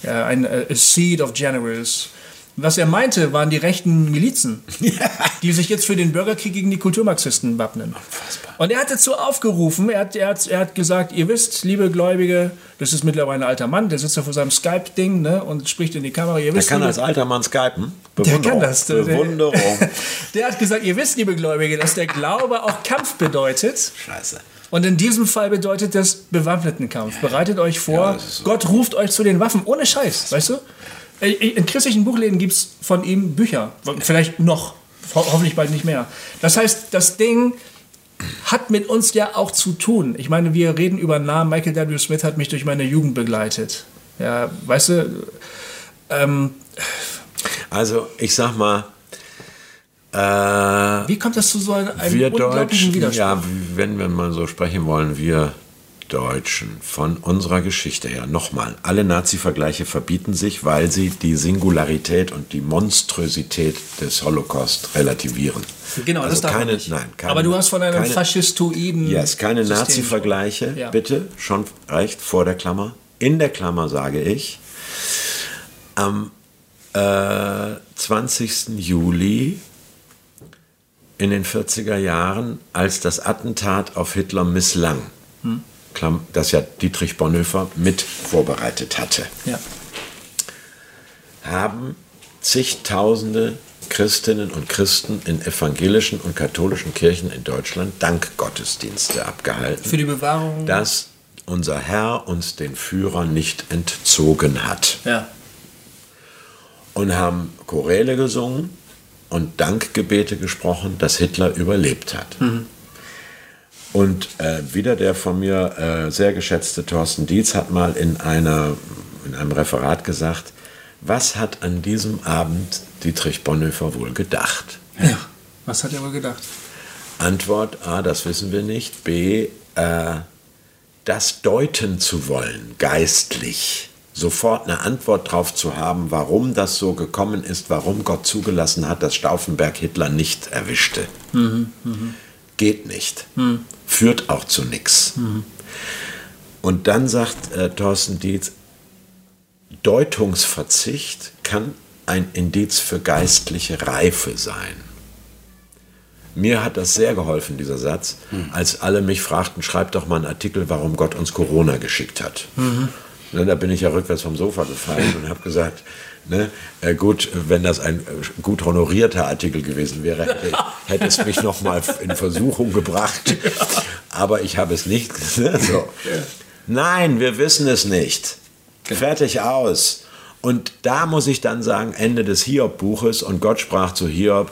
ein a Seed of Generals Was er meinte, waren die rechten Milizen, die sich jetzt für den Bürgerkrieg gegen die Kulturmarxisten wappnen. Unfassbar. Und er hat dazu aufgerufen, er hat, er, hat, er hat gesagt, ihr wisst, liebe Gläubige, das ist mittlerweile ein alter Mann, der sitzt da vor seinem Skype-Ding ne, und spricht in die Kamera. Ihr Der wisst, kann liebe- als alter Mann skypen. der Bewunderung. kann das. Der, Bewunderung. der hat gesagt, ihr wisst, liebe Gläubige, dass der Glaube auch Kampf bedeutet. Scheiße. Und in diesem Fall bedeutet das bewaffneten Kampf. Bereitet euch vor, ist so. Gott ruft euch zu den Waffen, ohne Scheiß, weißt du? Äh, In christlichen Buchläden gibt es von ihm Bücher, vielleicht noch, ho hoffentlich bald nicht mehr. Das heißt, das Ding hat mit uns ja auch zu tun. Ich meine, wir reden über Namen, Michael W. Smith hat mich durch meine Jugend begleitet. Ja, weißt du, ähm, Also, ich sag mal, äh, wie kommt das zu so einem, wir unglaublichen Deutschen, Widerspruch? ja, wenn wir mal so sprechen wollen, wir Deutschen von unserer Geschichte her, nochmal, alle Nazi-Vergleiche verbieten sich, weil sie die Singularität und die Monstrosität des Holocaust relativieren. Genau, also das darf keine, nicht. nein, keine, Aber du hast von einem keine, faschistoiden Yes, keine Nazi-Vergleiche, Ja. bitte, schon reicht vor der Klammer. In der Klammer sage ich, am äh, 20. Juli in den 40er Jahren, als das Attentat auf Hitler misslang, Das ja Dietrich Bonhoeffer mit vorbereitet hatte, Ja. haben zigtausende Christinnen und Christen in evangelischen und katholischen Kirchen in Deutschland Dankgottesdienste abgehalten Für die Bewahrung. dass unser Herr uns den Führer nicht entzogen hat. ja. Und haben Choräle gesungen und Dankgebete gesprochen, dass Hitler überlebt hat. Und äh, wieder der von mir äh, sehr geschätzte Thorsten Dietz hat mal in, einer, in einem Referat gesagt, was hat an diesem Abend Dietrich Bonhoeffer wohl gedacht? ja. Was hat er wohl gedacht? Antwort A, das wissen wir nicht. B, äh, das deuten zu wollen, geistlich. Sofort eine Antwort darauf zu haben, warum das so gekommen ist, warum Gott zugelassen hat, dass Stauffenberg Hitler nicht erwischte. Geht nicht. Führt auch zu nichts. Und dann sagt äh, Thorsten Dietz, Deutungsverzicht kann ein Indiz für geistliche Reife sein. Mir hat das sehr geholfen, dieser Satz, als alle mich fragten, schreib doch mal einen Artikel, warum Gott uns Corona geschickt hat. Ne, da bin ich ja rückwärts vom Sofa gefallen und habe gesagt, ne, äh, gut, wenn das ein äh, gut honorierter Artikel gewesen wäre, hätte, hätte es mich noch mal in Versuchung gebracht. Aber ich habe es nicht. Ne, so. Nein, wir wissen es nicht. Fertig aus. Und da muss ich dann sagen, Ende des Hiob-Buches und Gott sprach zu Hiob,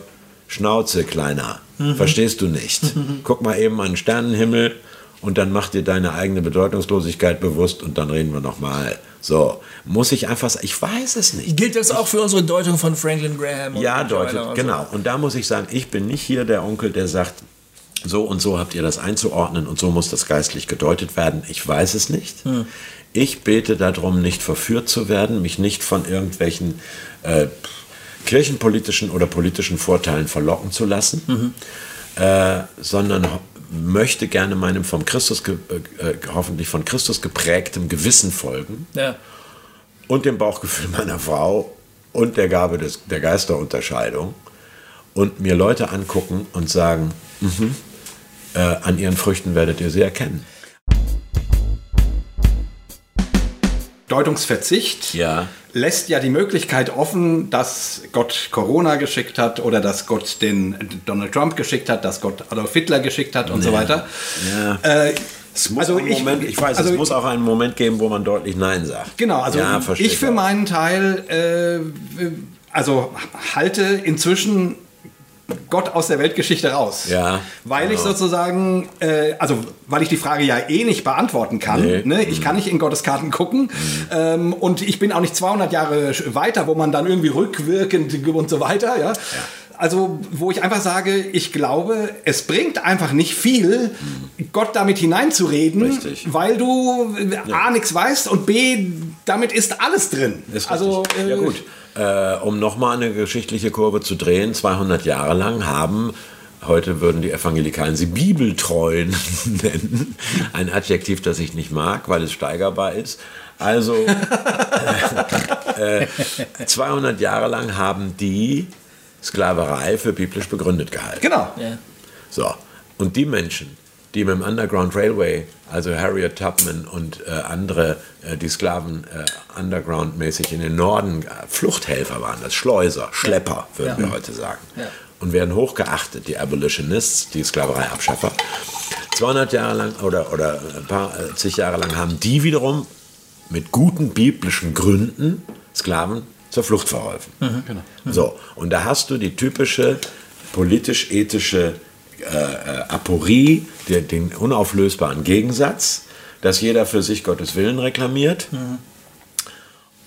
Schnauze, Kleiner, verstehst du nicht. Guck mal eben an den Sternenhimmel und dann mach dir deine eigene Bedeutungslosigkeit bewusst und dann reden wir nochmal. So, muss ich einfach sagen, ich weiß es nicht. Gilt das auch für unsere Deutung von Franklin Graham? Ja, deutet, genau. Und da muss ich sagen, ich bin nicht hier der Onkel, der sagt, so und so habt ihr das einzuordnen und so muss das geistlich gedeutet werden. Ich weiß es nicht. Ich bete darum, nicht verführt zu werden, mich nicht von irgendwelchen äh, kirchenpolitischen oder politischen Vorteilen verlocken zu lassen, äh, sondern möchte gerne meinem vom Christus äh, äh, hoffentlich von Christus geprägtem Gewissen folgen Ja. und dem Bauchgefühl meiner Frau und der Gabe des, der Geisterunterscheidung und mir Leute angucken und sagen, mhm, äh, an ihren Früchten werdet ihr sie erkennen. Deutungsverzicht Ja. lässt ja die Möglichkeit offen, dass Gott Corona geschickt hat oder dass Gott den Donald Trump geschickt hat, dass Gott Adolf Hitler geschickt hat und so weiter. Ja. Äh, Es muss also einen ich, Moment, ich weiß, also es muss auch einen Moment geben, wo man deutlich Nein sagt. Genau, also ja, ich für meinen Teil äh, also halte inzwischen Gott aus der Weltgeschichte raus. Ja, Weil ich genau. sozusagen, äh, also weil ich die Frage ja eh nicht beantworten kann. Nee. Mhm. Ne? Ich kann nicht in Gottes Karten gucken. Ähm, und ich bin auch nicht 200 Jahre weiter, wo man dann irgendwie rückwirkend und so weiter. Ja? Also, wo ich einfach sage, ich glaube, es bringt einfach nicht viel, Gott damit hineinzureden, Mhm. Richtig. weil du äh, A, nichts weißt und B, damit ist alles drin. Ist also, äh, ja gut. Äh, um nochmal eine geschichtliche Kurve zu drehen, 200 Jahre lang haben, heute würden die Evangelikalen sie Bibeltreuen nennen, ein Adjektiv, das ich nicht mag, weil es steigerbar ist. Also, äh, äh, 200 Jahre lang haben die Sklaverei für biblisch begründet gehalten. Genau. Ja. So, und die Menschen, die mit dem Underground Railway, also Harriet Tubman und äh, andere, äh, die Sklaven äh, undergroundmäßig in den Norden äh, Fluchthelfer waren, das Schleuser, Schlepper, würden wir heute sagen. Ja. Und werden hochgeachtet, die Abolitionists, die Sklaverei-Abschaffer. 200 Jahre lang oder, oder ein paar äh, zig Jahre lang haben die wiederum mit guten biblischen Gründen Sklaven zur Flucht verholfen. Genau. So, und da hast du die typische politisch-ethische äh, äh, Aporie, der, den unauflösbaren Gegensatz, dass jeder für sich Gottes Willen reklamiert.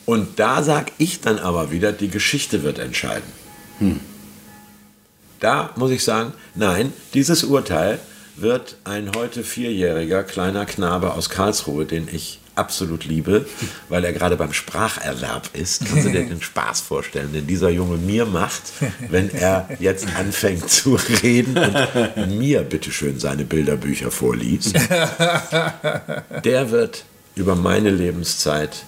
Und da sag ich dann aber wieder, die Geschichte wird entscheiden. Da muss ich sagen, nein, dieses Urteil wird ein heute vierjähriger kleiner Knabe aus Karlsruhe, den ich absolut liebe, weil er gerade beim Spracherwerb ist. Kannst du dir den Spaß vorstellen, den dieser Junge mir macht, wenn er jetzt anfängt zu reden und mir bitteschön seine Bilderbücher vorliest? Der wird über meine Lebenszeit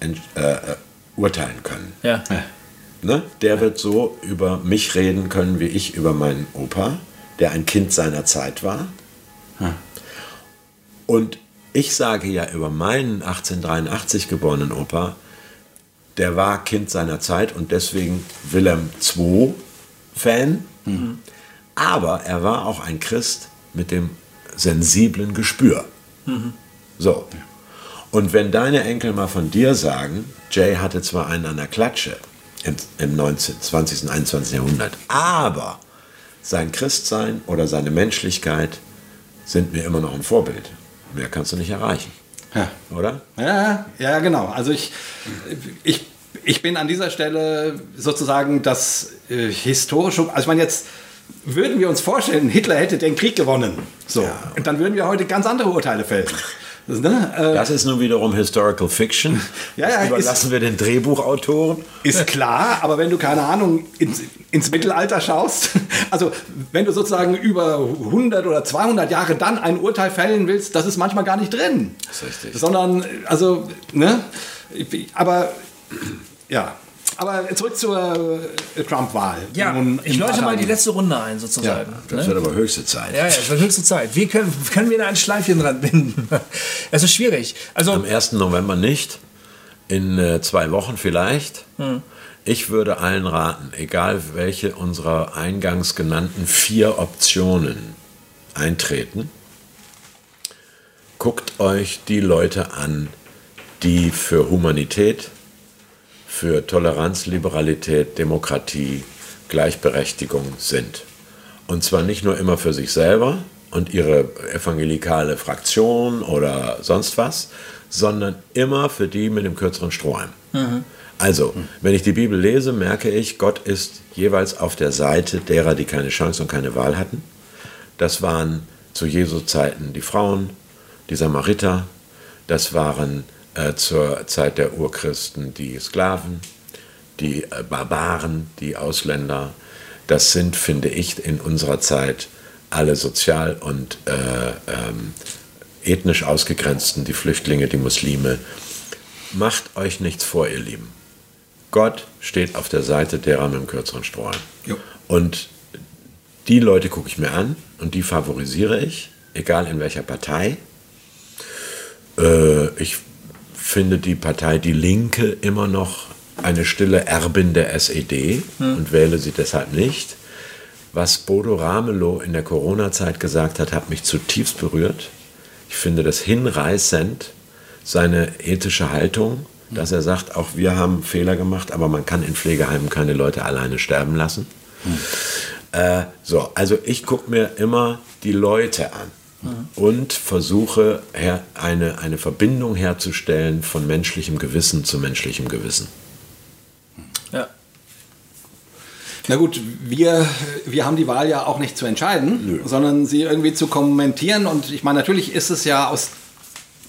äh, äh, urteilen können. Ja. Ne? Der wird so über mich reden können, wie ich über meinen Opa, der ein Kind seiner Zeit war. Und ich sage ja über meinen 1883 geborenen Opa, der war Kind seiner Zeit und deswegen Wilhelm II Fan. Aber er war auch ein Christ mit dem sensiblen Gespür. So. Und wenn deine Enkel mal von dir sagen, Jay hatte zwar einen an der Klatsche im, im 19., 20., 21. Jahrhundert, aber sein Christsein oder seine Menschlichkeit sind mir immer noch ein Vorbild. Mehr kannst du nicht erreichen, Ja. oder? Ja, ja, genau. Also ich, ich, ich bin an dieser Stelle sozusagen das äh, historische, also ich meine jetzt würden wir uns vorstellen, Hitler hätte den Krieg gewonnen, so, und dann würden wir heute ganz andere Urteile fällen. Das, ne? äh, Das ist nun wiederum Historical Fiction. Ja, ja, das überlassen wir den Drehbuchautoren. Ist klar, aber wenn du, keine Ahnung, ins, ins Mittelalter schaust, also wenn du sozusagen über 100 oder 200 Jahre dann ein Urteil fällen willst, das ist manchmal gar nicht drin. Das ist richtig. Sondern, also, ne, aber, ja. Aber zurück zur äh, Trump-Wahl. Ja, Nun ich in läute mal die letzte Runde ein, sozusagen. Das ne? wird aber höchste Zeit. Ja, ja, es wird höchste Zeit. Wie können, können wir da ein Schleifchen dran binden? Es ist schwierig. Also, Am 1. November nicht, in äh, zwei Wochen vielleicht. Hm. Ich würde allen raten, egal welche unserer eingangs genannten vier Optionen eintreten, guckt euch die Leute an, die für Humanität, für Toleranz, Liberalität, Demokratie, Gleichberechtigung sind. Und zwar nicht nur immer für sich selber und ihre evangelikale Fraktion oder sonst was, sondern immer für die mit dem kürzeren Strohhalm. Also, wenn ich die Bibel lese, merke ich, Gott ist jeweils auf der Seite derer, die keine Chance und keine Wahl hatten. Das waren zu Jesu Zeiten die Frauen, die Samariter, das waren äh, zur Zeit der Urchristen die Sklaven, die äh, Barbaren, die Ausländer. Das sind, finde ich, in unserer Zeit alle sozial und äh, ähm, ethnisch ausgegrenzten, die Flüchtlinge, die Muslime. Macht euch nichts vor, ihr Lieben. Gott steht auf der Seite derer mit dem kürzeren Strohhalm. Und die Leute gucke ich mir an und die favorisiere ich, egal in welcher Partei. Äh, ich finde die Partei Die Linke immer noch eine stille Erbin der SED und wähle sie deshalb nicht. Was Bodo Ramelow in der Corona-Zeit gesagt hat, hat mich zutiefst berührt. Ich finde das hinreißend, seine ethische Haltung, dass er sagt, auch wir haben Fehler gemacht, aber man kann in Pflegeheimen keine Leute alleine sterben lassen. Äh, so, also ich gucke mir immer die Leute an und versuche her, eine, eine Verbindung herzustellen von menschlichem Gewissen zu menschlichem Gewissen. ja. Na gut, wir, wir haben die Wahl ja auch nicht zu entscheiden, sondern sie irgendwie zu kommentieren. Und ich meine, natürlich ist es ja aus,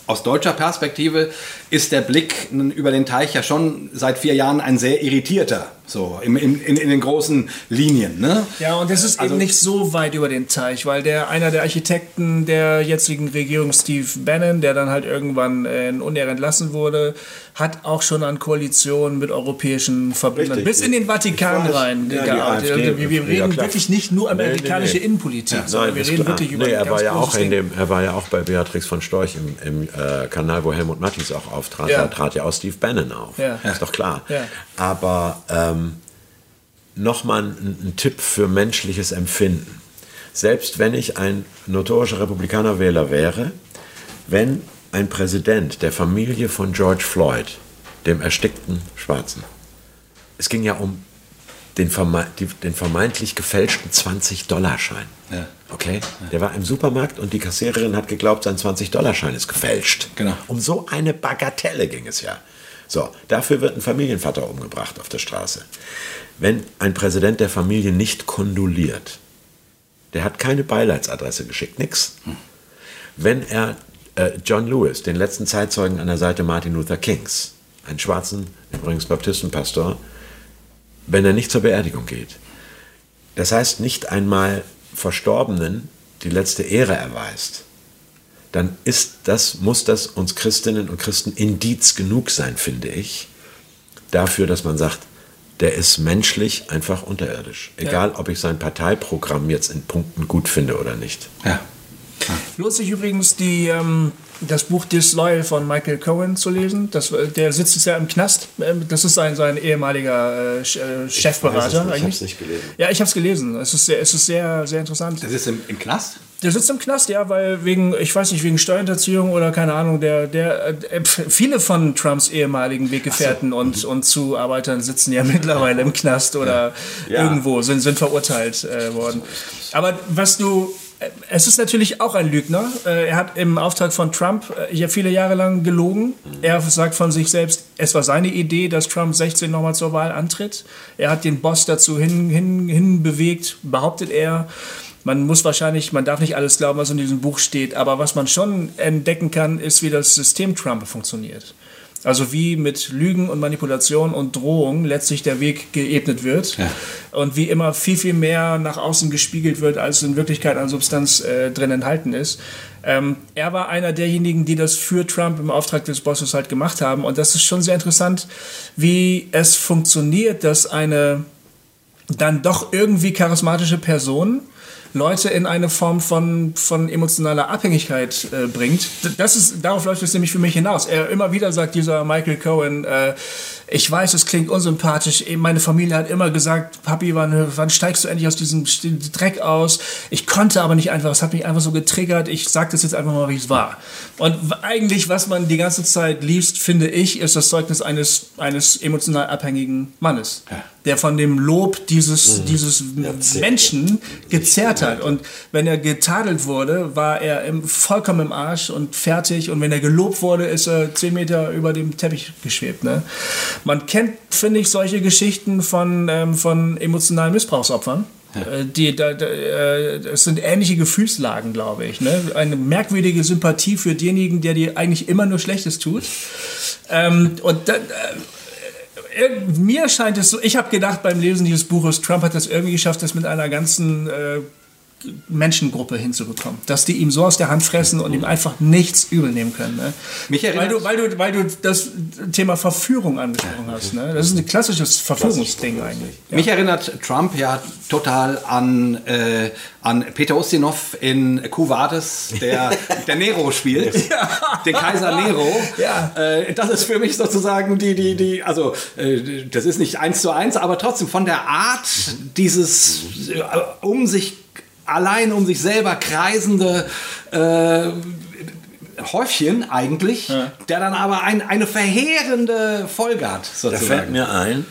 aus deutscher Perspektive, ist der Blick über den Teich ja schon seit vier Jahren ein sehr irritierter. So im, im, in, in den großen Linien. Ne? Ja, und das ist also, eben nicht so weit über den Teich, weil der einer der Architekten der jetzigen Regierung, Steve Bannon, der dann halt irgendwann äh, in Unehr entlassen wurde, hat auch schon an Koalitionen mit europäischen Verbündeten bis in den Vatikan rein ja, gearbeitet. Wir, wir reden ja, wirklich nicht nur amerikanische nee, nee. Innenpolitik, ja, sondern wir reden wirklich über nee, er war ja auch in dem, Er war ja auch bei Beatrix von Storch im, im äh, Kanal, wo Helmut Mattis auch auftrat. Da trat ja auch Steve Bannon auf. Ist doch klar. Aber ähm, nochmal ein, ein Tipp für menschliches Empfinden. Selbst wenn ich ein notorischer Republikanerwähler wäre, wenn ein Präsident der Familie von George Floyd, dem erstickten Schwarzen, es ging ja um den, verme den vermeintlich gefälschten 20-Dollar-Schein. Ja. Okay? Ja. Der war im Supermarkt und die Kassiererin hat geglaubt, sein 20-Dollar-Schein ist gefälscht. Genau. Um so eine Bagatelle ging es ja. So, dafür wird ein Familienvater umgebracht auf der Straße. Wenn ein Präsident der Familie nicht kondoliert, der hat keine Beileidsadresse geschickt, nix. Wenn er äh, John Lewis, den letzten Zeitzeugen an der Seite Martin Luther Kings, einen schwarzen, übrigens Baptistenpastor, wenn er nicht zur Beerdigung geht. Das heißt, nicht einmal Verstorbenen die letzte Ehre erweist, dann ist das, muss das uns Christinnen und Christen Indiz genug sein, finde ich, dafür, dass man sagt, der ist menschlich einfach unterirdisch. Egal, ja. ob ich sein Parteiprogramm jetzt in Punkten gut finde oder nicht. Ja. Lohnt sich übrigens die, ähm, das Buch Disloyal von Michael Cohen zu lesen. Das, äh, der sitzt jetzt ja im Knast. Ähm, das ist sein, sein ehemaliger äh, äh Chefberater. Ich, ich habe es nicht gelesen. Ja, ich habe es gelesen. Es ist, sehr, es ist sehr, sehr interessant. Das ist im, im Knast? Der sitzt im Knast, ja, weil wegen, ich weiß nicht, wegen Steuerhinterziehung oder keine Ahnung, der, der, äh, viele von Trumps ehemaligen Weggefährten so. und, und Zuarbeitern sitzen ja mittlerweile im Knast oder ja. irgendwo, sind, sind verurteilt äh, worden. Aber was du es ist natürlich auch ein Lügner. Äh, er hat im Auftrag von Trump äh, ja viele Jahre lang gelogen. Er sagt von sich selbst, es war seine Idee, dass Trump 16 nochmal zur Wahl antritt. Er hat den Boss dazu hin, hin, hin bewegt, behauptet er. Man muss wahrscheinlich, man darf nicht alles glauben, was in diesem Buch steht, aber was man schon entdecken kann, ist, wie das System Trump funktioniert. Also wie mit Lügen und Manipulation und Drohung letztlich der Weg geebnet wird ja. und wie immer viel, viel mehr nach außen gespiegelt wird, als in Wirklichkeit an Substanz äh, drin enthalten ist. Ähm, er war einer derjenigen, die das für Trump im Auftrag des Bosses halt gemacht haben. Und das ist schon sehr interessant, wie es funktioniert, dass eine dann doch irgendwie charismatische Person Leute in eine Form von, von emotionaler Abhängigkeit äh, bringt. Das ist, darauf läuft es nämlich für mich hinaus. Er immer wieder sagt, dieser Michael Cohen, äh, ich weiß, es klingt unsympathisch. Meine Familie hat immer gesagt, Papi, wann, wann steigst du endlich aus diesem Dreck aus? Ich konnte aber nicht einfach, es hat mich einfach so getriggert. Ich sage das jetzt einfach mal, wie es war. Und eigentlich, was man die ganze Zeit liest, finde ich, ist das Zeugnis eines, eines emotional abhängigen Mannes. Ja der von dem Lob dieses, mhm. dieses Menschen gezerrt hat. Und wenn er getadelt wurde, war er im, vollkommen im Arsch und fertig. Und wenn er gelobt wurde, ist er zehn Meter über dem Teppich geschwebt. Ne? Man kennt, finde ich, solche Geschichten von, ähm, von emotionalen Missbrauchsopfern. Ja. Äh, die, da, da, äh, es sind ähnliche Gefühlslagen, glaube ich. Ne? Eine merkwürdige Sympathie für denjenigen, der dir eigentlich immer nur Schlechtes tut. Ähm, und da, mir scheint es so, ich habe gedacht beim Lesen dieses Buches, Trump hat das irgendwie geschafft, das mit einer ganzen äh, Menschengruppe hinzubekommen. Dass die ihm so aus der Hand fressen und ihm einfach nichts übel nehmen können. Ne? Mich weil, du, weil, du, weil du das Thema Verführung angesprochen hast. Ne? Das ist ein klassisches Verführungsding eigentlich. Ja. Mich erinnert Trump ja total an, äh, an Peter Ustinov in Quo Vadis, der, der Nero spielt. Ja. Den Kaiser Nero. Ja. Äh, das ist für mich sozusagen die, die, die, also äh, das ist nicht eins zu eins, aber trotzdem von der Art dieses äh, um sich allein um sich selber kreisende äh, Häufchen eigentlich, ja. der dann aber ein, eine verheerende Folge hat. Sozusagen. Da fällt mir ein,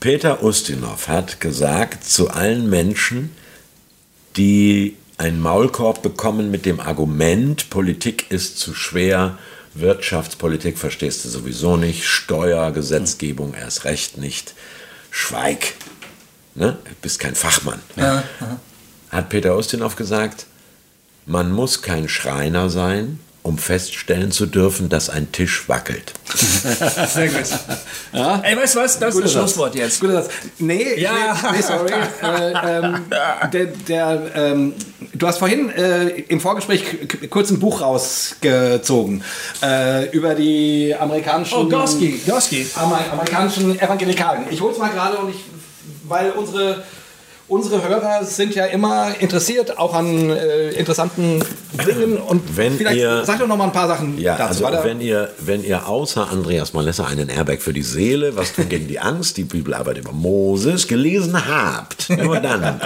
Peter Ustinov hat gesagt zu allen Menschen, die einen Maulkorb bekommen mit dem Argument, Politik ist zu schwer, Wirtschaftspolitik verstehst du sowieso nicht, Steuergesetzgebung erst recht nicht, schweig. Ne? Du bist kein Fachmann. Ja, hat Peter Ustinov gesagt, man muss kein Schreiner sein, um feststellen zu dürfen, dass ein Tisch wackelt. Sehr gut. Ja? Ey, weißt du was? Das Guter ist das Schlusswort jetzt. Guter Satz. Nee, ja. nee, nee sorry. äh, ähm, der, der, ähm, du hast vorhin äh, im Vorgespräch kurz ein Buch rausgezogen äh, über die amerikanischen... Oh, Gorski. Gorski. Amer amerikanischen Evangelikalen. Ich hol's mal gerade und ich... Weil unsere unsere Hörer sind ja immer interessiert, auch an äh, interessanten Dingen. Und wenn vielleicht ihr, sag doch noch mal ein paar Sachen ja, dazu. Also wenn ihr, wenn ihr außer Andreas Malessa einen Airbag für die Seele, was tun gegen die Angst, die Bibelarbeit über Moses gelesen habt, nur dann.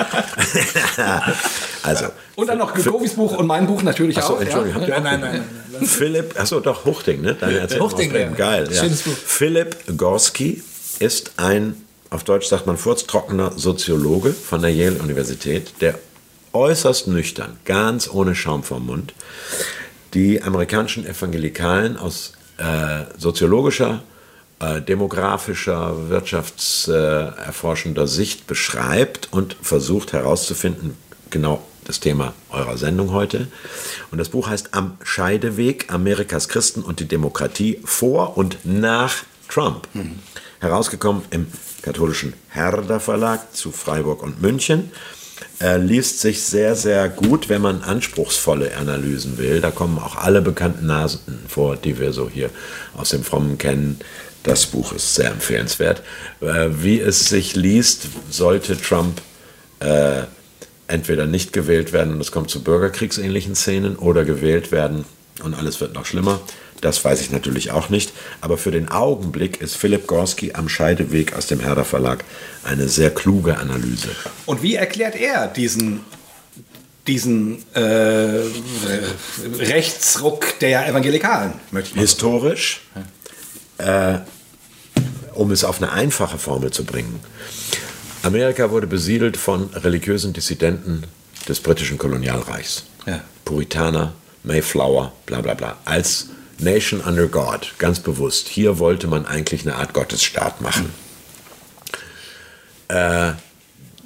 also, und dann noch Govis Buch und mein Buch natürlich achso, auch. Entschuldigung, ja? Nein, nein, nein. Philipp, achso, doch, Huchting, ne? Deine Huchting, ja. Geil, ja. Schönes Buch. Philipp Gorski ist ein auf Deutsch sagt man furztrockener Soziologe von der Yale-Universität, der äußerst nüchtern, ganz ohne Schaum vom Mund, die amerikanischen Evangelikalen aus äh, soziologischer, äh, demografischer, wirtschaftserforschender äh, Sicht beschreibt und versucht herauszufinden, genau das Thema eurer Sendung heute. Und das Buch heißt Am Scheideweg, Amerikas Christen und die Demokratie vor und nach Trump. Mhm. Herausgekommen im katholischen Herder Verlag zu Freiburg und München. Er liest sich sehr, sehr gut, wenn man anspruchsvolle Analysen will. Da kommen auch alle bekannten Nasen vor, die wir so hier aus dem Frommen kennen. Das Buch ist sehr empfehlenswert. Äh, wie es sich liest, sollte Trump äh, entweder nicht gewählt werden und es kommt zu bürgerkriegsähnlichen Szenen oder gewählt werden und alles wird noch schlimmer. Das weiß ich natürlich auch nicht. Aber für den Augenblick ist Philipp Gorski am Scheideweg aus dem Herder Verlag eine sehr kluge Analyse. Und wie erklärt er diesen, diesen äh, Rechtsruck der Evangelikalen? Historisch, äh, um es auf eine einfache Formel zu bringen. Amerika wurde besiedelt von religiösen Dissidenten des britischen Kolonialreichs. Ja. Puritaner, Mayflower, bla bla bla. Als Nation under God, ganz bewusst. Hier wollte man eigentlich eine Art Gottesstaat machen. Äh,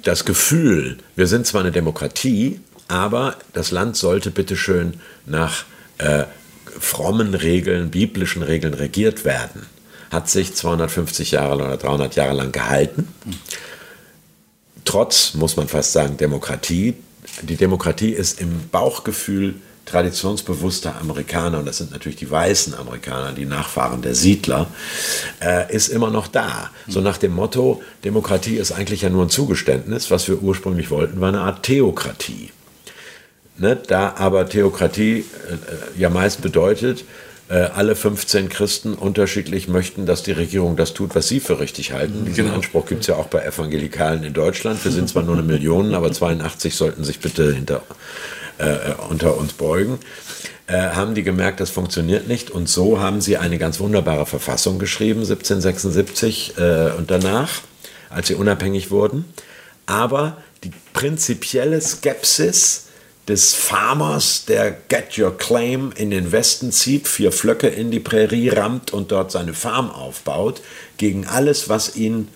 das Gefühl, wir sind zwar eine Demokratie, aber das Land sollte bitteschön nach äh, frommen Regeln, biblischen Regeln regiert werden, hat sich 250 Jahre oder 300 Jahre lang gehalten. Trotz, muss man fast sagen, Demokratie. Die Demokratie ist im Bauchgefühl traditionsbewusster Amerikaner, und das sind natürlich die weißen Amerikaner, die Nachfahren der Siedler, äh, ist immer noch da. So nach dem Motto, Demokratie ist eigentlich ja nur ein Zugeständnis, was wir ursprünglich wollten, war eine Art Theokratie. Ne? Da aber Theokratie äh, ja meist bedeutet, äh, alle 15 Christen unterschiedlich möchten, dass die Regierung das tut, was sie für richtig halten. Diesen genau. Anspruch gibt es ja auch bei Evangelikalen in Deutschland. Wir sind zwar nur eine Million, aber 82 sollten sich bitte hinter äh, unter uns beugen, äh, haben die gemerkt, das funktioniert nicht. Und so haben sie eine ganz wunderbare Verfassung geschrieben, 1776 äh, und danach, als sie unabhängig wurden. Aber die prinzipielle Skepsis des Farmers, der Get Your Claim in den Westen zieht, vier Flöcke in die Prärie rammt und dort seine Farm aufbaut, gegen alles, was ihn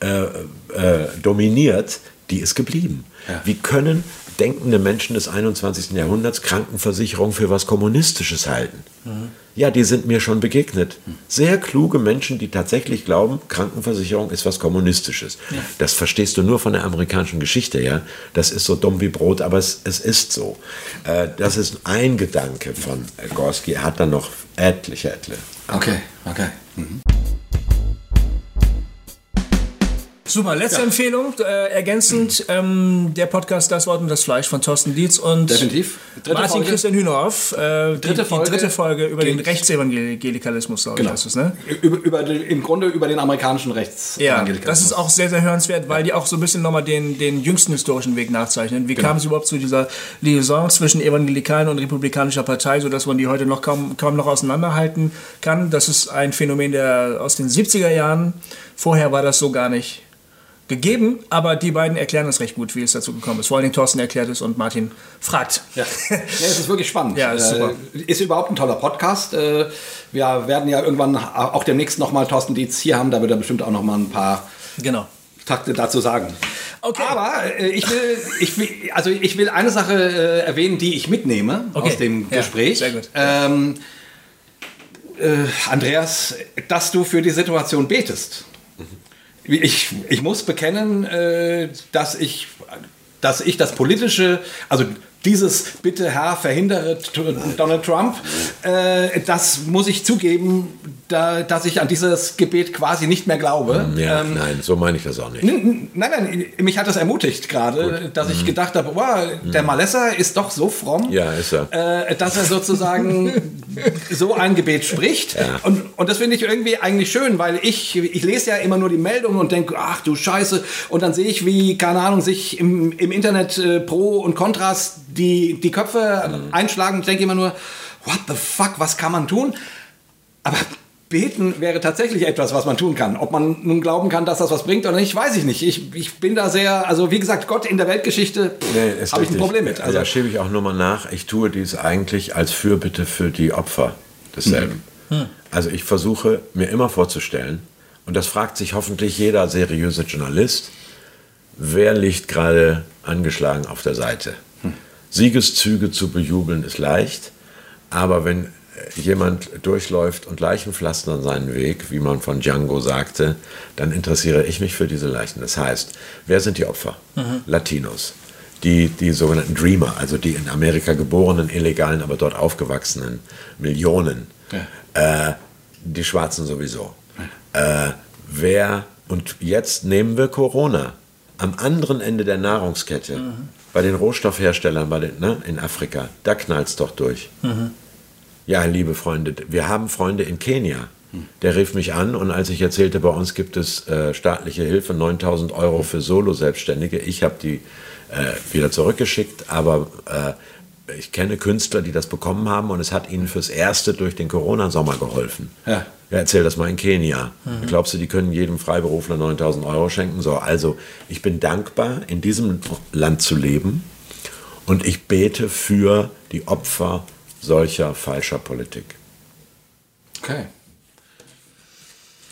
äh, äh, dominiert, die ist geblieben. Ja. Wie können denkende Menschen des 21. Jahrhunderts Krankenversicherung für was Kommunistisches halten. Mhm. Ja, die sind mir schon begegnet. Sehr kluge Menschen, die tatsächlich glauben, Krankenversicherung ist was Kommunistisches. Ja. Das verstehst du nur von der amerikanischen Geschichte, ja. Das ist so dumm wie Brot, aber es, es ist so. Äh, das ist ein Gedanke von Gorski. Er hat dann noch etliche, etliche. Okay, okay. Mhm. Super, letzte ja. Empfehlung, äh, ergänzend ähm, der Podcast Das Wort und das Fleisch von Thorsten Dietz und Definitiv. Dritte Martin Folge. Christian Hühnerhoff. Äh, dritte die, Folge die dritte Folge über den Rechtsevangelikalismus, glaube genau. ich, ist es, ne? Über, über Im Grunde über den amerikanischen Rechtsevangelikalismus. Ja, das ist auch sehr, sehr hörenswert, weil die auch so ein bisschen nochmal den, den jüngsten historischen Weg nachzeichnen. Wie genau. kam es überhaupt zu dieser Liaison zwischen evangelikalen und republikanischer Partei, sodass man die heute noch kaum, kaum noch auseinanderhalten kann? Das ist ein Phänomen der aus den 70er Jahren. Vorher war das so gar nicht gegeben, aber die beiden erklären es recht gut, wie es dazu gekommen ist. Vor allem Thorsten erklärt es und Martin fragt. Ja, ja es ist wirklich spannend. Ja, ist, super. Äh, ist überhaupt ein toller Podcast. Äh, wir werden ja irgendwann auch demnächst nochmal Thorsten Dietz hier haben, da wird er bestimmt auch nochmal ein paar genau. Takte dazu sagen. Okay. Aber äh, ich, will, ich will, also ich will eine Sache äh, erwähnen, die ich mitnehme Okay. aus dem Ja, Gespräch. sehr gut. Ähm, äh, Andreas, dass du für die Situation betest. Ich, ich muss bekennen, äh, dass ich, dass ich das politische, also dieses Bitte Herr verhindere Donald Trump, äh, das muss ich zugeben, da, dass ich an dieses Gebet quasi nicht mehr glaube. Ja, Ähm, nein, so meine ich das auch nicht. Nein, nein, mich hat das ermutigt gerade, dass ich gedacht habe, wow, der Malessa ist doch so fromm, Mhm. Ja, ist er. äh, dass er sozusagen so ein Gebet spricht. Ja. Und, und das finde ich irgendwie eigentlich schön, weil ich, ich lese ja immer nur die Meldungen und denke, ach du Scheiße. Und dann sehe ich, wie, keine Ahnung, sich im, im Internet äh, Pro und Kontras die, die Köpfe Mhm. einschlagen und denke immer nur, what the fuck, was kann man tun? Aber beten wäre tatsächlich etwas, was man tun kann. Ob man nun glauben kann, dass das was bringt oder nicht, weiß ich nicht. Ich, ich bin da sehr, also wie gesagt, Gott in der Weltgeschichte Nee, habe ich ein. Problem mit. Also da schiebe ich auch nur mal nach. Ich tue dies eigentlich als Fürbitte für die Opfer desselben. Hm. Also ich versuche mir immer vorzustellen, und das fragt sich hoffentlich jeder seriöse Journalist, wer liegt gerade angeschlagen auf der Seite. Hm. Siegeszüge zu bejubeln ist leicht, aber wenn jemand durchläuft und Leichen pflastern seinen Weg, wie man von Django sagte, dann interessiere ich mich für diese Leichen. Das heißt, wer sind die Opfer? Latinos. Die, die sogenannten Dreamer, also die in Amerika geborenen, illegalen, aber dort aufgewachsenen Millionen. Äh, die Schwarzen sowieso. Äh, wer, und jetzt nehmen wir Corona. Am anderen Ende der Nahrungskette, bei den Rohstoffherstellern bei den, ne, in Afrika, da knallt es doch durch. Ja, liebe Freunde, wir haben Freunde in Kenia. Der rief mich an und als ich erzählte, bei uns gibt es äh, staatliche Hilfe, 9000 Euro für Solo-Selbstständige. Ich habe die äh, wieder zurückgeschickt, aber äh, ich kenne Künstler, die das bekommen haben und es hat ihnen fürs Erste durch den Corona-Sommer geholfen. Ja. Ja, erzähl das mal in Kenia. Glaubst du, die können jedem Freiberufler 9000 Euro schenken? So, also ich bin dankbar, in diesem Land zu leben und ich bete für die Opfer solcher falscher Politik. okay.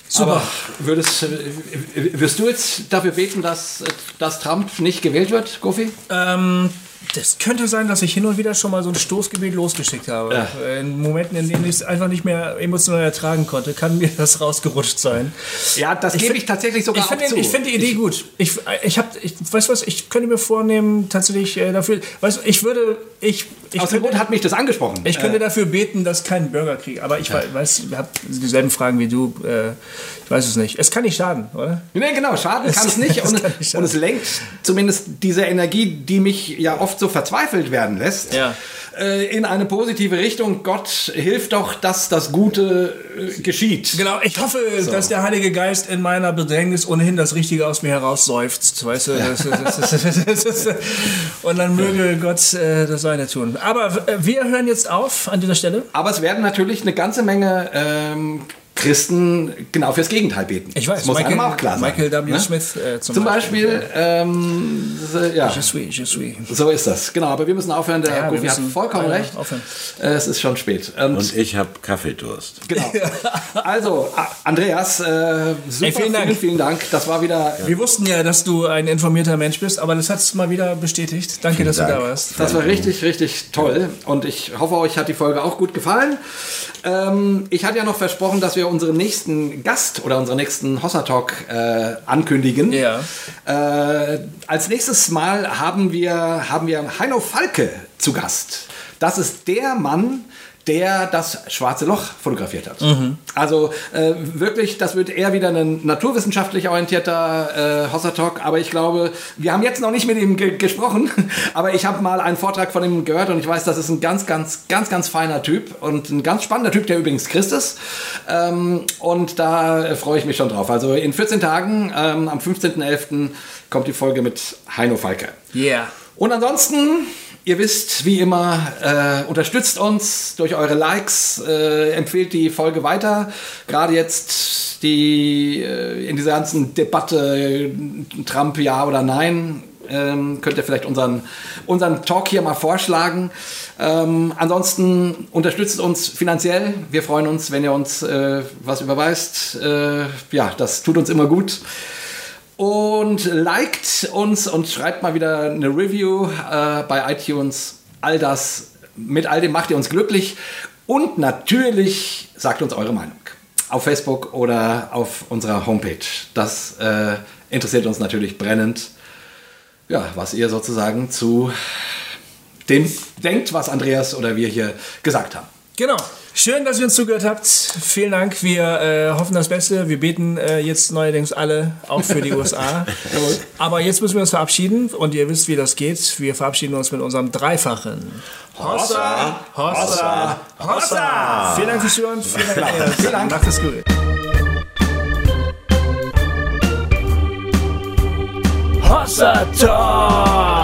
Super. Aber würdest, äh, wirst du jetzt dafür beten, dass, dass Trump nicht gewählt wird, Gofi? Ähm, das könnte sein, dass ich hin und wieder schon mal so ein Stoßgebet losgeschickt habe. Ja. In Momenten, in denen ich es einfach nicht mehr emotional ertragen konnte, kann mir das rausgerutscht sein. Ja, das gebe find- ich tatsächlich sogar ich auch zu. Ich finde die Idee gut. Ich, ich habe, ich, weißt was, ich könnte mir vornehmen, tatsächlich äh, dafür, weißt du, ich würde, ich, ich Aus dem Grund hat mich das angesprochen. ich könnte dafür beten, dass kein Bürgerkrieg, aber ich weiß, ich habe dieselben Fragen wie du, äh, ich weiß es nicht. Es kann nicht schaden, oder? Nee, genau, schaden kann es nicht. Nicht und es lenkt zumindest diese Energie, die mich ja oft so verzweifelt werden lässt, Ja. äh, in eine positive Richtung. Gott hilft doch, dass das Gute äh, geschieht. Genau, ich hoffe, dass der Heilige Geist in meiner Bedrängnis ohnehin das Richtige aus mir heraus seufzt, weißt du? Das, und dann möge Gott äh, das Seine tun. Aber wir hören jetzt auf an dieser Stelle. Aber es werden natürlich eine ganze Menge ähm, Christen genau fürs Gegenteil beten. Ich weiß, das muss einem auch klar sein. Michael W. ne? Smith äh, zum, Zum Beispiel, ähm, ja, Je suis, je suis. so ist das. Genau, aber wir müssen aufhören. Der Ja, wir Gofi hat vollkommen recht. aufhören. Äh, es ist schon spät. Und, Und ich habe Kaffeedurst. genau. Also, Andreas, äh, super, Ey, vielen Dank. vielen, vielen Dank. Das war wieder Wir wussten ja, dass du ein informierter Mensch bist, aber das hat es mal wieder bestätigt. Danke, dass Dank. du da warst. Das war richtig, richtig toll. Und ich hoffe, euch hat die Folge auch gut gefallen. Ähm, ich hatte ja noch versprochen, dass wir unseren nächsten Gast oder unseren nächsten Hossa Talk äh, ankündigen. Ja. Äh, als nächstes Mal haben wir, haben wir Heino Falke zu Gast. Das ist der Mann, der das schwarze Loch fotografiert hat. Also äh, wirklich, das wird eher wieder ein naturwissenschaftlich orientierter äh, Hossa Talk, aber ich glaube, wir haben jetzt noch nicht mit ihm ge gesprochen, aber ich habe mal einen Vortrag von ihm gehört und ich weiß, das ist ein ganz, ganz, ganz, ganz feiner Typ und ein ganz spannender Typ, der übrigens Christ ist. Ähm, und da äh, freue ich mich schon drauf. Also in 14 Tagen, ähm, am 15.11. kommt die Folge mit Heino Falke. Yeah. Und ansonsten, ihr wisst, wie immer, äh, unterstützt uns durch eure Likes, äh, empfehlt die Folge weiter. Gerade jetzt die äh, in dieser ganzen Debatte äh, Trump ja oder nein. Ähm, könnt ihr vielleicht unseren, unseren Talk hier mal vorschlagen. Ähm, ansonsten unterstützt uns finanziell. Wir freuen uns, wenn ihr uns äh, was überweist. Äh, ja, das tut uns immer gut. Und liked uns und schreibt mal wieder eine Review äh, bei iTunes. All das, mit all dem macht ihr uns glücklich. Und natürlich sagt uns eure Meinung. Auf Facebook oder auf unserer Homepage. Das äh, interessiert uns natürlich brennend. Ja, was ihr sozusagen zu dem denkt, was Andreas oder wir hier gesagt haben. Genau. Schön, dass ihr uns zugehört habt. Vielen Dank. Wir äh, hoffen das Beste. Wir beten äh, jetzt neuerdings alle, auch für die USA. Aber jetzt müssen wir uns verabschieden und ihr wisst, wie das geht. Wir verabschieden uns mit unserem dreifachen Hossa, Hossa, Hossa. Vielen Dank fürs Zuhören. Vielen Dank. Vielen Dank. Macht es gut. Hossa Talk.